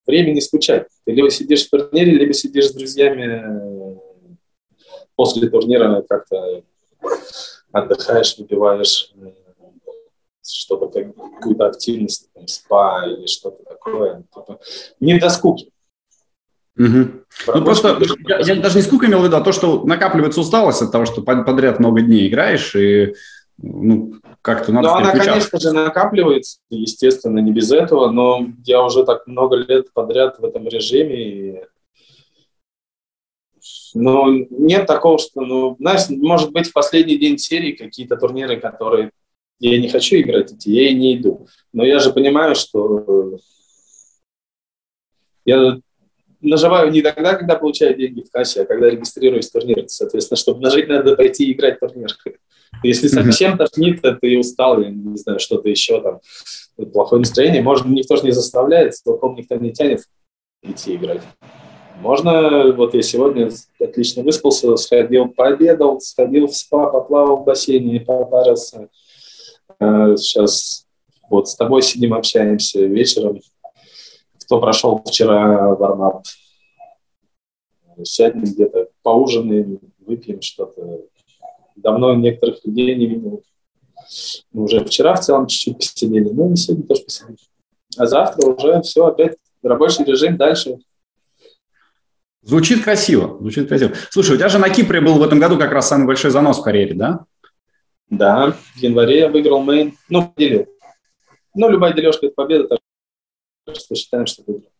времени скучать. Ты либо сидишь в турнире, либо сидишь с друзьями после турнира как-то отдыхаешь, выпиваешь что-то, какую-то активность, там, спа или что-то такое. Типа, не до скуки. Угу. Ну, просто я, я даже не скука имел в виду, а то, что накапливается усталость от того, что подряд много дней играешь, и ну, как-то надо... Ну, она, конечно же, накапливается, естественно, не без этого, но я уже так много лет подряд в этом режиме, и ну, нет такого, что, ну, знаешь, может быть, в последний день серии какие-то турниры, которые я не хочу играть эти, я и не иду. Но я же понимаю, что я наживаю не тогда, когда получаю деньги в кассе, а когда регистрируюсь в турнир. Соответственно, чтобы нажить, надо пойти играть в турнир. Если совсем тошнит, то ты устал, я не знаю, что-то еще там, плохое настроение, может, никто же не заставляет, целиком никто не тянет идти играть. Можно, вот я сегодня отлично выспался, сходил, пообедал, сходил в спа, поплавал в бассейне, попарился. Сейчас вот с тобой сидим, общаемся вечером. Кто прошел вчера вармап, сядем где-то, поужинаем, выпьем что-то, давно некоторых людей не видел. Мы уже вчера в целом чуть-чуть посидели, ну и сегодня тоже посидели. А завтра уже все, опять рабочий режим дальше. Звучит красиво, звучит красиво. Слушай, у тебя же на Кипре был в этом году как раз самый большой занос в карьере, да? Да, в январе я выиграл мейн, ну, поделил. Ну, любая дележка – это победа, так что считаем, что выиграл.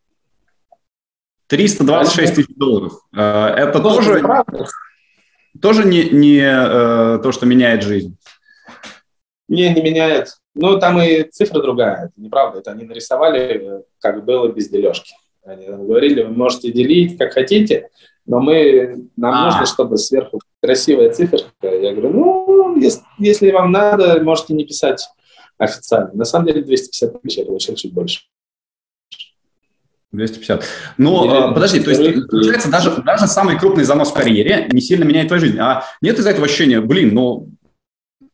326 тысяч долларов. Э, это ну, тоже... тоже не, не э, то, что меняет жизнь? Не, не меняет. Ну, там и цифра другая, это неправда. Это они нарисовали, как было без дележки. Они говорили, вы можете делить, как хотите, но мы, нам А-а-а. нужно, чтобы сверху красивая циферка. Я говорю, ну, если, если вам надо, можете не писать официально. На самом деле 250 тысяч я получил чуть больше. 250. Ну, Или, подожди, то есть, получается, даже, даже самый крупный занос в карьере не сильно меняет твою жизнь. А нет из-за этого ощущения, блин, ну,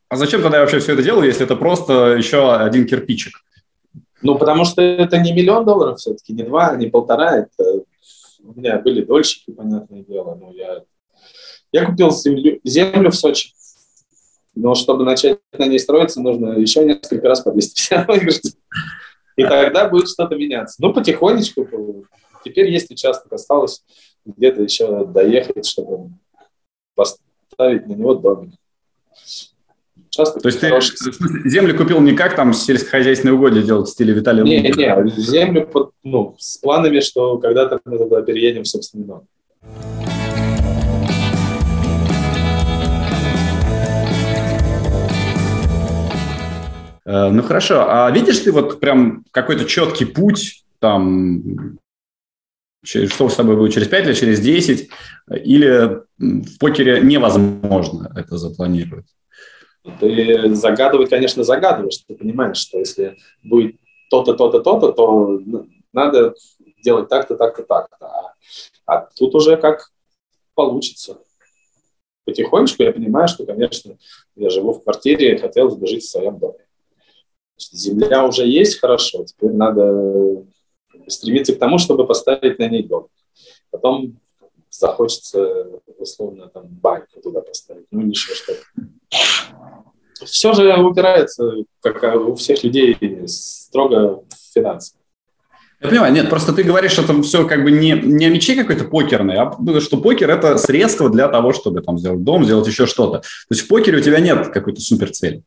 а зачем тогда я вообще все это делаю, если это просто еще один кирпичик? Ну, потому что это не миллион долларов все-таки, не два, не полтора. Это... У меня были дольщики, понятное дело. Но я, я купил землю, землю в Сочи. Но чтобы начать на ней строиться, нужно еще несколько раз по 250 выиграть. И тогда будет что-то меняться. Ну, потихонечку. Теперь есть участок, осталось где-то еще доехать, чтобы поставить на него домик. Участок То есть хороший. ты землю купил не как там сельскохозяйственные угодья делать в стиле Виталия Не, не, землю под, ну, с планами, что когда-то мы туда переедем в собственный дом. Ну хорошо, а видишь ты вот прям какой-то четкий путь там, что с тобой будет через 5 лет, через 10, или в покере невозможно это запланировать? Ты загадывать, конечно, загадываешь. Ты понимаешь, что если будет то-то, то-то, то-то, то надо делать так-то, так-то, так-то. А, а тут уже как получится. Потихонечку я понимаю, что, конечно, я живу в квартире, хотел бы жить в своем доме. Земля уже есть хорошо, теперь надо стремиться к тому, чтобы поставить на ней дом. Потом захочется, условно, там, баньку туда поставить, ну, еще что-то. Все же упирается, как у всех людей, строго в финансы. Я понимаю, нет, просто ты говоришь, что это все как бы не, не о мече какой-то покерный, а что покер – это средство для того, чтобы там сделать дом, сделать еще что-то. То есть в покере у тебя нет какой-то суперцели.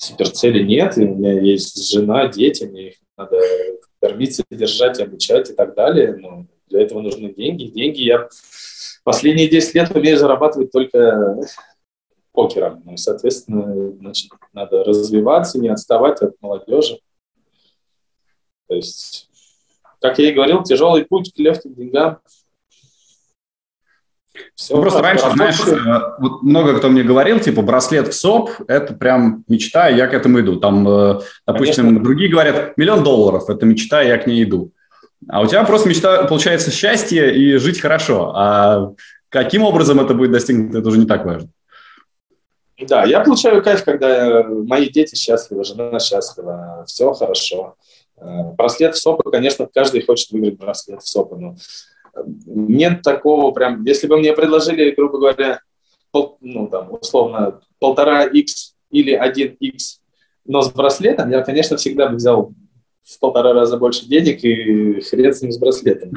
Суперцели нет, у меня есть жена, дети, мне их надо кормить, содержать, обучать и так далее. Но для этого нужны деньги. Деньги я последние 10 лет умею зарабатывать только покером. Ну, соответственно, значит, надо развиваться, не отставать от молодежи. То есть, как я и говорил, тяжелый путь к легким деньгам. Все ну, просто раньше, знаешь, э, вот много кто мне говорил, типа, браслет в СОП – это прям мечта, я к этому иду. Там, э, допустим, Конечно. другие говорят, миллион долларов – это мечта, я к ней иду. А у тебя просто мечта, получается, счастье и жить хорошо. А каким образом это будет достигнуто, это уже не так важно. Да, я получаю кайф, когда мои дети счастливы, жена счастлива, все хорошо. Э, браслет в СОПа, конечно, каждый хочет выиграть браслет в СОПа, но э, нет такого прям... Если бы мне предложили, грубо говоря, пол, ну, там, условно, полтора x или один x, но с браслетом, я, конечно, всегда бы взял в полтора раза больше денег и хрен с ним с браслетом.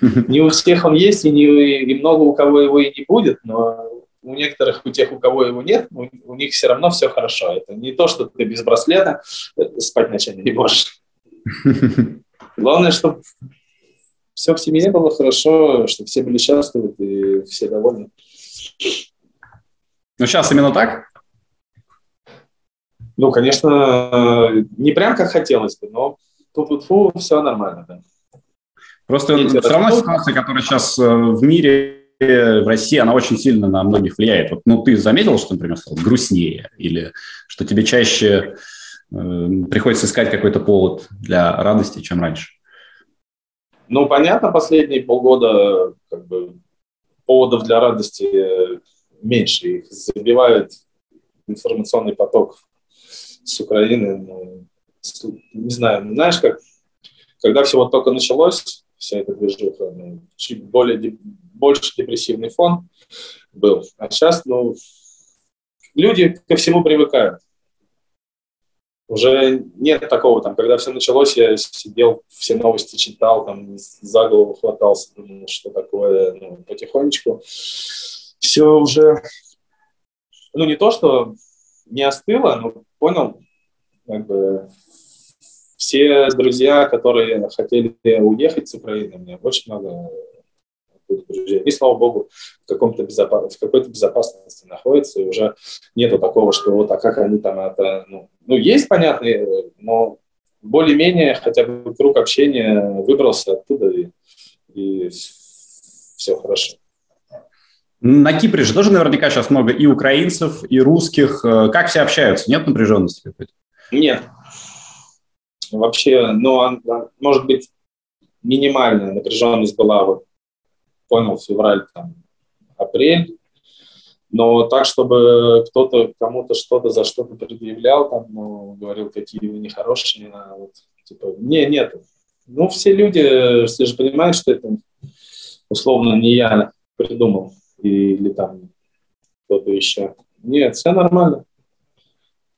Не у всех он есть, и, не, и много у кого его и не будет, но у некоторых, у тех, у кого его нет, у, у них все равно все хорошо. Это не то, что ты без браслета спать ночами не можешь. Главное, чтобы все в семье было хорошо, чтобы все были счастливы и все довольны. Ну, сейчас именно так? Ну, конечно, не прям как хотелось бы, но тут все нормально, да. Просто все равно ситуация, которая сейчас э, в мире, в России, она очень сильно на многих влияет. Вот, ну, ты заметил, что, например, стал грустнее, или что тебе чаще э, приходится искать какой-то повод для радости, чем раньше? Ну, понятно, последние полгода как бы, поводов для радости э, меньше. Их забивает информационный поток с Украины. Ну, не знаю, знаешь, как когда все вот только началось, вся эта движуха, ну, чуть более, больше депрессивный фон был. А сейчас, ну, люди ко всему привыкают. Уже нет такого, там, когда все началось, я сидел, все новости читал, там, за голову хватался, думал, что такое, ну, потихонечку. Все уже, ну, не то, что не остыло, но понял, как бы, все друзья, которые хотели уехать с Украины, у меня очень много друзей. И, слава богу, в, каком-то безопас... в какой-то безопасности находятся, и уже нету такого, что вот, а как они там это... Ну, ну есть, понятно, но более-менее хотя бы круг общения выбрался оттуда, и, и все хорошо. На Кипре же тоже наверняка сейчас много и украинцев, и русских. Э, как все общаются? Нет напряженности какой-то? Нет, вообще, ну, может быть, минимальная напряженность была, вот, понял, февраль, там, апрель, но так, чтобы кто-то кому-то что-то за что-то предъявлял, там, ну, говорил, какие вы нехорошие, а вот, типа, не, нет. Ну, все люди, все же понимают, что это условно не я придумал или там кто-то еще. Нет, все нормально.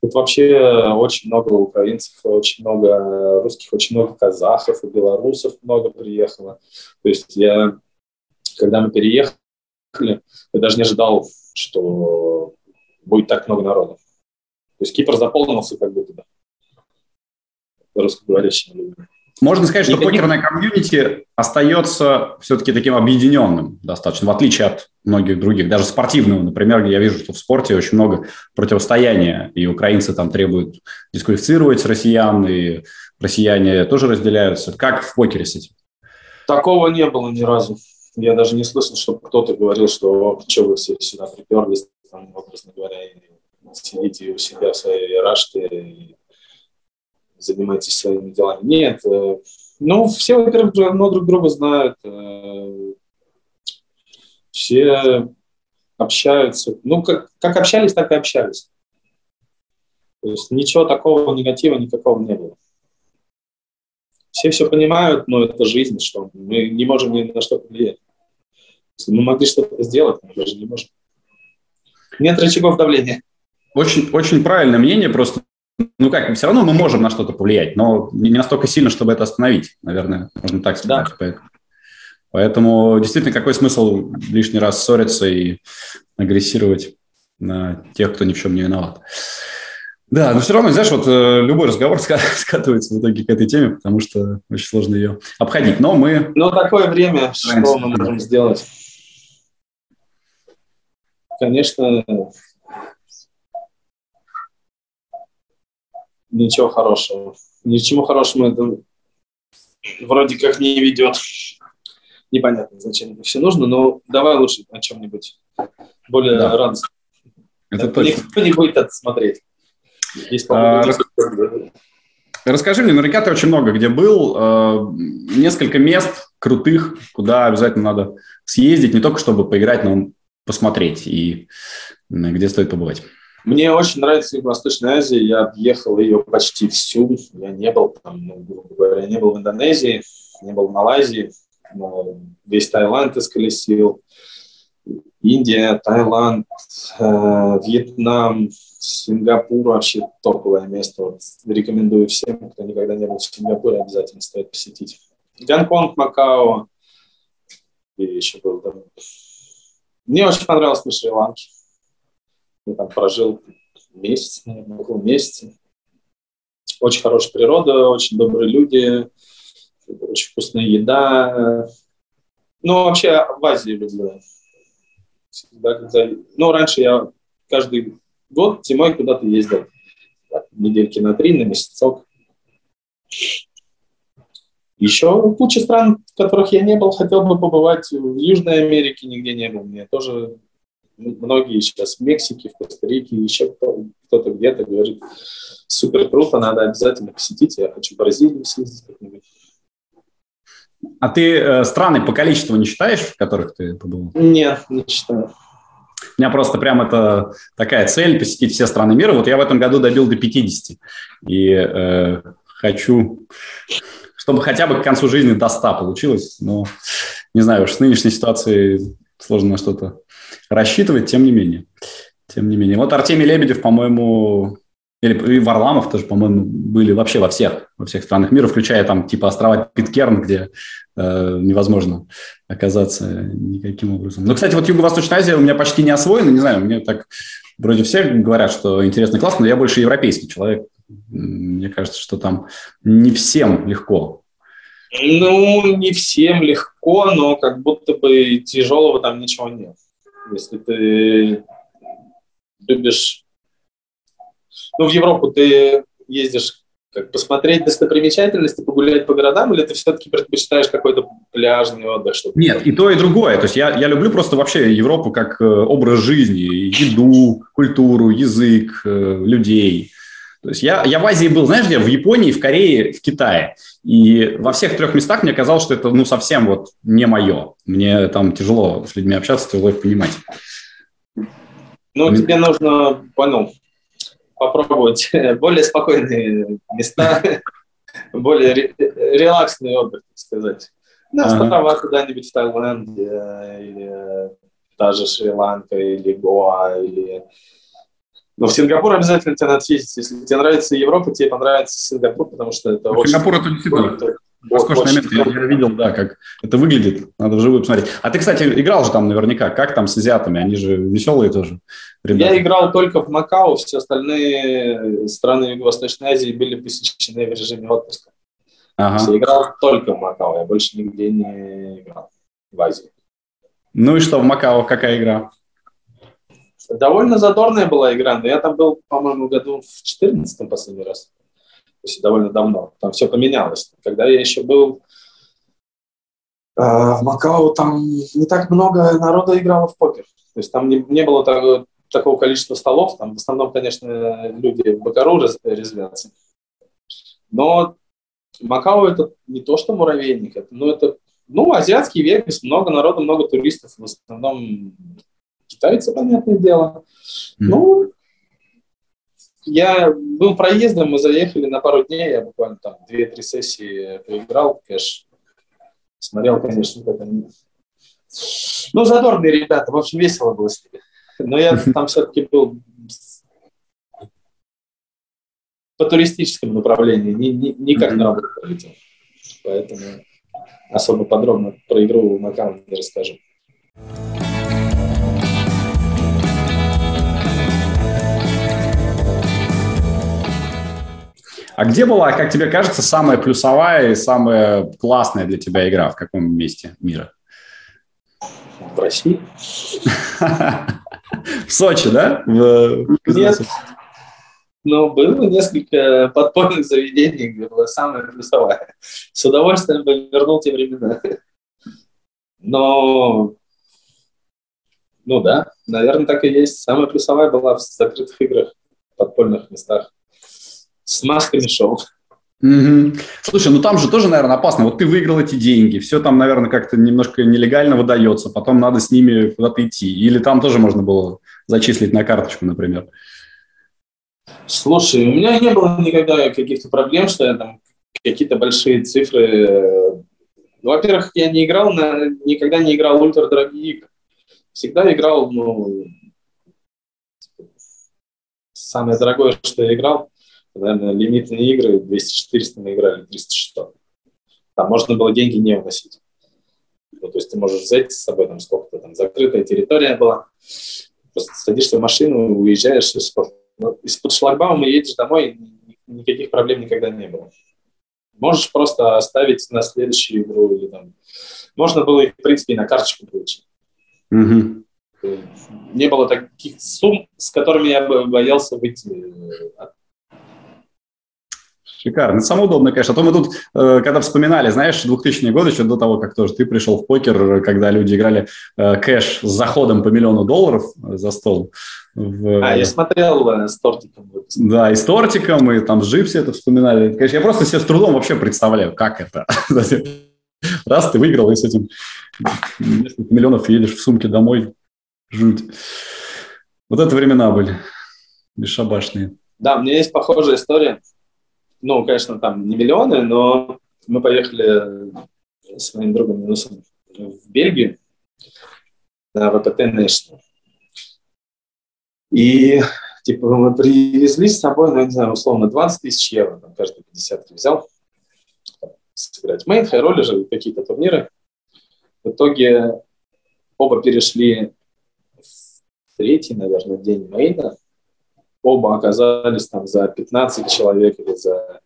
Тут вообще очень много украинцев, очень много русских, очень много казахов и белорусов много приехало. То есть я, когда мы переехали, я даже не ожидал, что будет так много народу. То есть Кипр заполнился как будто бы русскоговорящими людьми. Можно сказать, что Никаких... покерная комьюнити остается все-таки таким объединенным достаточно, в отличие от многих других, даже спортивного, например, я вижу, что в спорте очень много противостояния, и украинцы там требуют дисквалифицировать россиян, и россияне тоже разделяются. Как в покере с этим? Такого не было ни разу. Я даже не слышал, чтобы кто-то говорил, что что вы все сюда приперлись, там, образно говоря, и сидите у себя в своей раште и занимайтесь своими делами. Нет, э, ну, все, во-первых, давно друг друга знают, э, все общаются. Ну, как, как общались, так и общались. То есть ничего такого негатива никакого не было. Все все понимают, но это жизнь, что мы не можем ни на что повлиять. Если мы могли что-то сделать, мы даже не можем. Нет рычагов давления. Очень, очень правильное мнение, просто ну как, все равно мы можем на что-то повлиять, но не настолько сильно, чтобы это остановить, наверное, можно так сказать. Да. Поэтому действительно, какой смысл лишний раз ссориться и агрессировать на тех, кто ни в чем не виноват. Да, но все равно, знаешь, вот э, любой разговор скатывается в итоге к этой теме, потому что очень сложно ее обходить. Но мы... Ну, такое время, что мы можем сделать? Конечно, ничего хорошего. Ничему хорошему это вроде как не ведет. Непонятно, зачем это все нужно, но давай лучше о чем-нибудь более да. радостном. Это Никто точно. не будет это смотреть. Есть, а, рас... Расскажи мне, наверняка ты очень много где был. Э, несколько мест крутых, куда обязательно надо съездить, не только чтобы поиграть, но посмотреть и где стоит побывать. Мне очень нравится Юго-Восточная Азия. Я объехал ее почти всю. Я не был там, ну, грубо говоря, не был в Индонезии, не был в Малайзии, весь Таиланд исколесил. Индия, Таиланд, э, Вьетнам, Сингапур вообще топовое место. Вот рекомендую всем, кто никогда не был в Сингапуре, обязательно стоит посетить. Гонконг, Макао и еще был там. Мне очень понравилось на Шри-Ланке. Я там прожил месяц, наверное, около месяца. Очень хорошая природа, очень добрые люди, очень вкусная еда. Ну, вообще в Азии люблю. Всегда, когда... Ну, раньше я каждый год зимой куда-то ездил. Недельки на три, на месяцок. Еще куча стран, в которых я не был, хотел бы побывать. В Южной Америке нигде не был. Мне тоже многие сейчас в Мексике, в Коста-Рике, еще кто-то где-то говорит, супер круто, надо обязательно посетить, я хочу в Бразилию съездить как-нибудь. А ты э, страны по количеству не считаешь, в которых ты побывал? Нет, не считаю. У меня просто прям это такая цель посетить все страны мира. Вот я в этом году добил до 50. И э, хочу, чтобы хотя бы к концу жизни до 100 получилось. Но не знаю, уж с нынешней ситуацией сложно на что-то рассчитывать, тем не менее. Тем не менее. Вот Артемий Лебедев, по-моему, или и Варламов тоже, по-моему, были вообще во всех, во всех странах мира, включая там типа острова Питкерн, где э, невозможно оказаться никаким образом. Но, кстати, вот Юго-Восточная Азия у меня почти не освоена, не знаю, мне так вроде все говорят, что интересно, классно, но я больше европейский человек. Мне кажется, что там не всем легко. Ну, не всем легко, но как будто бы тяжелого там ничего нет. Если ты любишь... Ну, в Европу ты ездишь как посмотреть достопримечательности, погулять по городам, или ты все-таки предпочитаешь какой-то пляжный отдых? Чтобы... Нет, и то, и другое. То есть я, я люблю просто вообще Европу как э, образ жизни, еду, культуру, язык, э, людей. То есть я, я в Азии был, знаешь где? В Японии, в Корее, в Китае. И во всех трех местах мне казалось, что это ну совсем вот не мое. Мне там тяжело с людьми общаться, тяжело их понимать. Ну, Мне... тебе нужно, понял, попробовать более спокойные места, более релаксный отдых, так сказать. На острова куда-нибудь в Таиланде, или та же Шри-Ланка, или Гоа, или но в Сингапур обязательно тебе надо съездить. Если тебе нравится Европа, тебе понравится Сингапур, потому что это очень... Сингапур это действительно роскошное место. Я, я видел, да, как это выглядит. Надо вживую посмотреть. А ты, кстати, играл же там наверняка. Как там с азиатами? Они же веселые тоже. Ребята. Я играл только в Макао. Все остальные страны Юго-Восточной Азии были посещены в режиме отпуска. Ага. Я играл только в Макао. Я больше нигде не играл в Азии. Ну и что в Макао? Какая игра? Довольно задорная была игра, но я там был, по-моему, году в 14 последний раз. есть довольно давно. Там все поменялось. Когда я еще был э, в Макао, там не так много народа играло в покер. То есть там не, не было так, такого количества столов. Там в основном, конечно, люди в Бакару резвятся. Но Макао это не то, что муравейник, это, ну, это ну, азиатский Вегас, много народа, много туристов, в основном китайцы, понятное дело. Mm. Ну, я был проездом, мы заехали на пару дней, я буквально там две-три сессии поиграл, кэш. Смотрел, конечно, как они... Ну, задорные ребята, в общем, весело было с ними. Но я там все-таки был по туристическому направлению, не, не, не как на работу полетел. Поэтому особо подробно про игру в Макао не расскажу. А где была, как тебе кажется, самая плюсовая и самая классная для тебя игра? В каком месте мира? В России. В Сочи, да? Нет. Ну, было несколько подпольных заведений, где была самая плюсовая. С удовольствием бы вернул те времена. Но, ну да, наверное, так и есть. Самая плюсовая была в закрытых играх, в подпольных местах с масками шоу. Угу. Слушай, ну там же тоже, наверное, опасно. Вот ты выиграл эти деньги, все там, наверное, как-то немножко нелегально выдается, потом надо с ними куда-то идти. Или там тоже можно было зачислить на карточку, например. Слушай, у меня не было никогда каких-то проблем, что я там какие-то большие цифры. Ну, во-первых, я не играл на, никогда не играл ультрадорогие игры. Всегда играл, ну, самое дорогое, что я играл, наверное, лимитные игры 200-400 мы играли, 300 Там можно было деньги не вносить. Ну, то есть ты можешь взять с собой там сколько-то, там закрытая территория была, просто садишься в машину, уезжаешь из-под, ну, из-под шлагбаума едешь домой, никаких проблем никогда не было. Можешь просто оставить на следующую игру или там... Можно было их, в принципе, и на карточку получить. Угу. Не было таких сумм, с которыми я бы боялся выйти э, от Шикарно. Это самое удобное, конечно. А то мы тут, э, когда вспоминали, знаешь, 2000-е годы, еще до того, как тоже ты пришел в покер, когда люди играли э, кэш с заходом по миллиону долларов за стол. В... А, я смотрел э, с тортиком. Да, и с тортиком, и там с Джипси это вспоминали. Конечно, я просто себе с трудом вообще представляю, как это. Раз ты выиграл, и с этим несколько миллионов едешь в сумке домой. Жуть. Вот это времена были бесшабашные. Да, у меня есть похожая история ну, конечно, там не миллионы, но мы поехали с моим другом Минусом в Бельгию на WPT National. И типа мы привезли с собой, ну, не знаю, условно, 20 тысяч евро, там, каждый 50 взял, сыграть main, high roller ы, какие-то турниры. В итоге оба перешли в третий, наверное, день main а, оба оказались там за 15 человек или за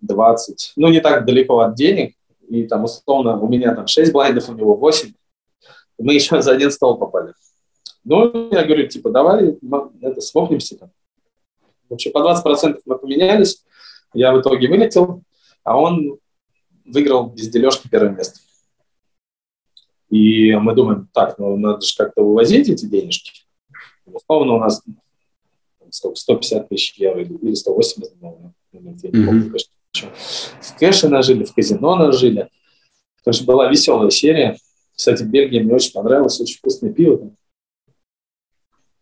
20. Ну, не так далеко от денег. И там, условно, у меня там 6 блайндов, у него 8. Мы еще за один стол попали. Ну, я говорю, типа, давай это, смокнемся там. В общем, по 20% мы поменялись. Я в итоге вылетел, а он выиграл без дележки первое место. И мы думаем, так, ну надо же как-то вывозить эти денежки. Условно у нас сколько, 150 тысяч евро или 180, наверное, mm-hmm. В кэше нажили, в казино нажили. Что была веселая серия. Кстати, Бельгия мне очень понравилась, очень вкусное пиво.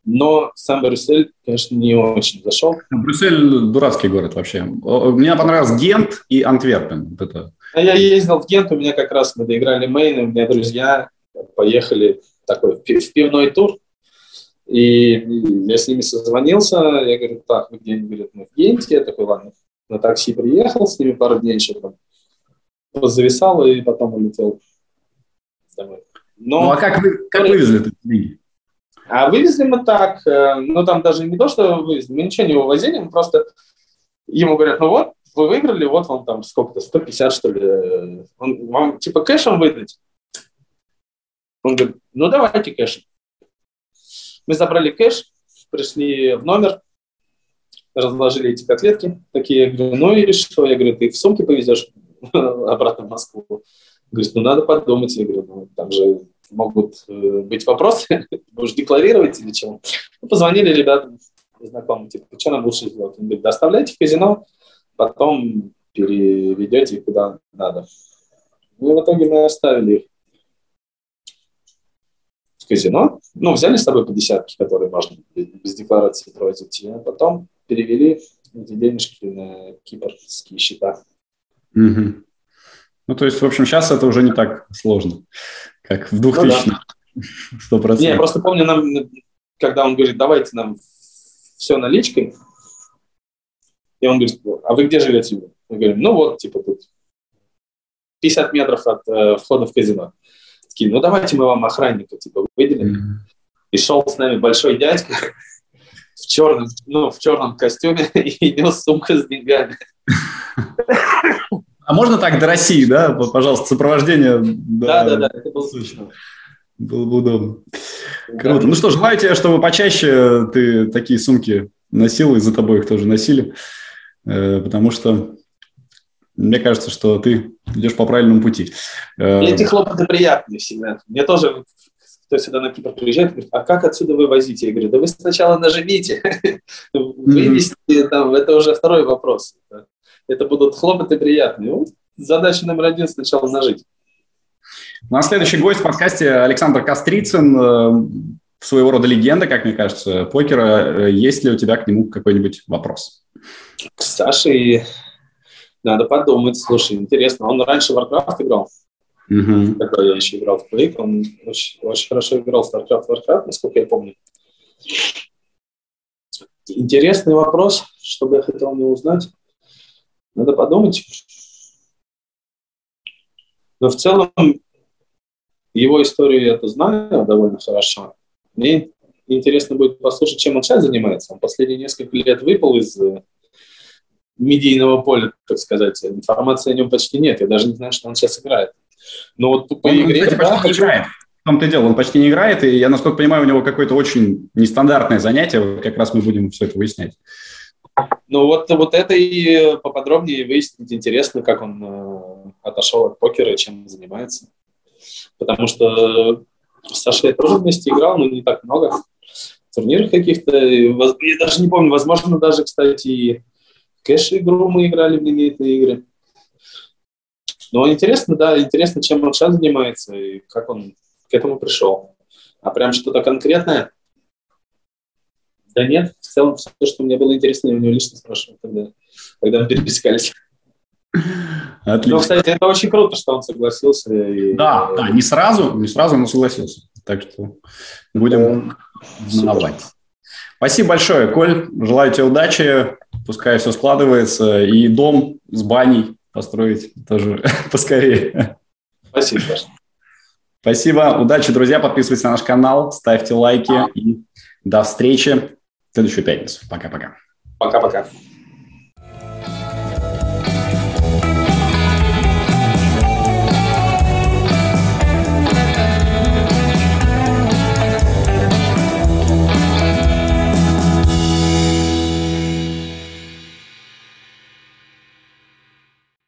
Но сам Брюссель, конечно, не очень зашел. Брюссель – дурацкий город вообще. Мне понравился Гент и Антверпен. Это... А я ездил в Гент, у меня как раз мы доиграли мейн, у меня друзья поехали такой в пивной тур. И я с ними созвонился, я говорю, так, вы где-нибудь, говорят, мы в Генте, я такой, ладно, на такси приехал, с ними пару дней еще там зависал и потом улетел домой. Но, ну а как, вы, как вывезли эти книги? А вывезли мы так, э, ну там даже не то, что вывезли, мы ничего не вывозили, мы просто ему говорят, ну вот, вы выиграли, вот вам там сколько-то, 150 что ли, он, вам типа кэшем выдать? Он говорит, ну давайте кэшем. Мы забрали кэш, пришли в номер, разложили эти котлетки. Такие, я говорю, ну и что? Я говорю, ты в сумке повезешь обратно в Москву? Говорит, ну надо подумать. Я говорю, ну там же могут э, быть вопросы, будешь декларировать или чего. Ну, позвонили ребята, знакомым, типа, что нам лучше сделать? Он говорит, доставляйте в казино, потом переведете куда надо. Ну, в итоге мы оставили их казино. Ну, взяли с собой по десятке, которые можно без декларации проводить, а потом перевели эти денежки на кипрские счета. Угу. Ну, то есть, в общем, сейчас это уже не так сложно, как в 2000 Сто ну, процентов. Не, я просто помню, нам, когда он говорит, давайте нам все наличкой, и он говорит, а вы где живете? Мы говорим, ну вот, типа тут 50 метров от э, входа в казино. Такие, ну давайте мы вам охранника типа выделим. Mm-hmm. И шел с нами большой дядька в черном, ну, в черном костюме и нес сумку с деньгами. А можно так до России, да? Пожалуйста, сопровождение. Да, да, да, это было смешно. Было бы удобно. Круто. Ну что, желаю тебе, чтобы почаще ты такие сумки носил, и за тобой их тоже носили, э, потому что мне кажется, что ты идешь по правильному пути. Э, эти хлопоты приятные всегда. Мне тоже кто сюда на Кипр приезжает, говорит, а как отсюда вывозите? Я говорю, да вы сначала наживите. Вывести, там, это уже второй вопрос. Это будут хлопоты приятные. Вот задача номер один сначала нажить. У нас следующий гость в подкасте Александр Кострицын, э, своего рода легенда, как мне кажется, покера. Э, есть ли у тебя к нему какой-нибудь вопрос? К Саше надо подумать. Слушай, интересно, он раньше в Warcraft играл? Угу. Когда я еще играл в Quake, он очень, очень хорошо играл в StarCraft, Warcraft, насколько я помню. Интересный вопрос, что бы я хотел мне узнать. Надо подумать. Но в целом его историю я-то знаю довольно хорошо. Мне интересно будет послушать, чем он сейчас занимается. Он последние несколько лет выпал из э, медийного поля, так сказать. Информации о нем почти нет. Я даже не знаю, что он сейчас играет. Но вот по он, игре... Кстати, да, хочу... играет. В том-то и дело, он почти не играет, и я, насколько понимаю, у него какое-то очень нестандартное занятие. Как раз мы будем все это выяснять. Ну вот, вот это и поподробнее выяснить интересно, как он э, отошел от покера и чем занимается потому что с Сашей я тоже вместе играл, но не так много. Турниров каких-то, я даже не помню, возможно, даже, кстати, и кэш-игру мы играли в линейные игры. Но интересно, да, интересно, чем он сейчас занимается и как он к этому пришел. А прям что-то конкретное? Да нет, в целом все, что мне было интересно, я у него лично спрашивал, когда, когда мы пересекались. Отлично. Ну, кстати, это очень круто, что он согласился. И... Да, да, не сразу, не сразу, но согласился. Так что будем узнавать. Спасибо большое, Коль. Желаю тебе удачи. Пускай все складывается. И дом с баней построить тоже поскорее. Спасибо. Спасибо. Удачи, друзья. Подписывайтесь на наш канал, ставьте лайки. И до встречи в следующую пятницу. Пока-пока. Пока-пока.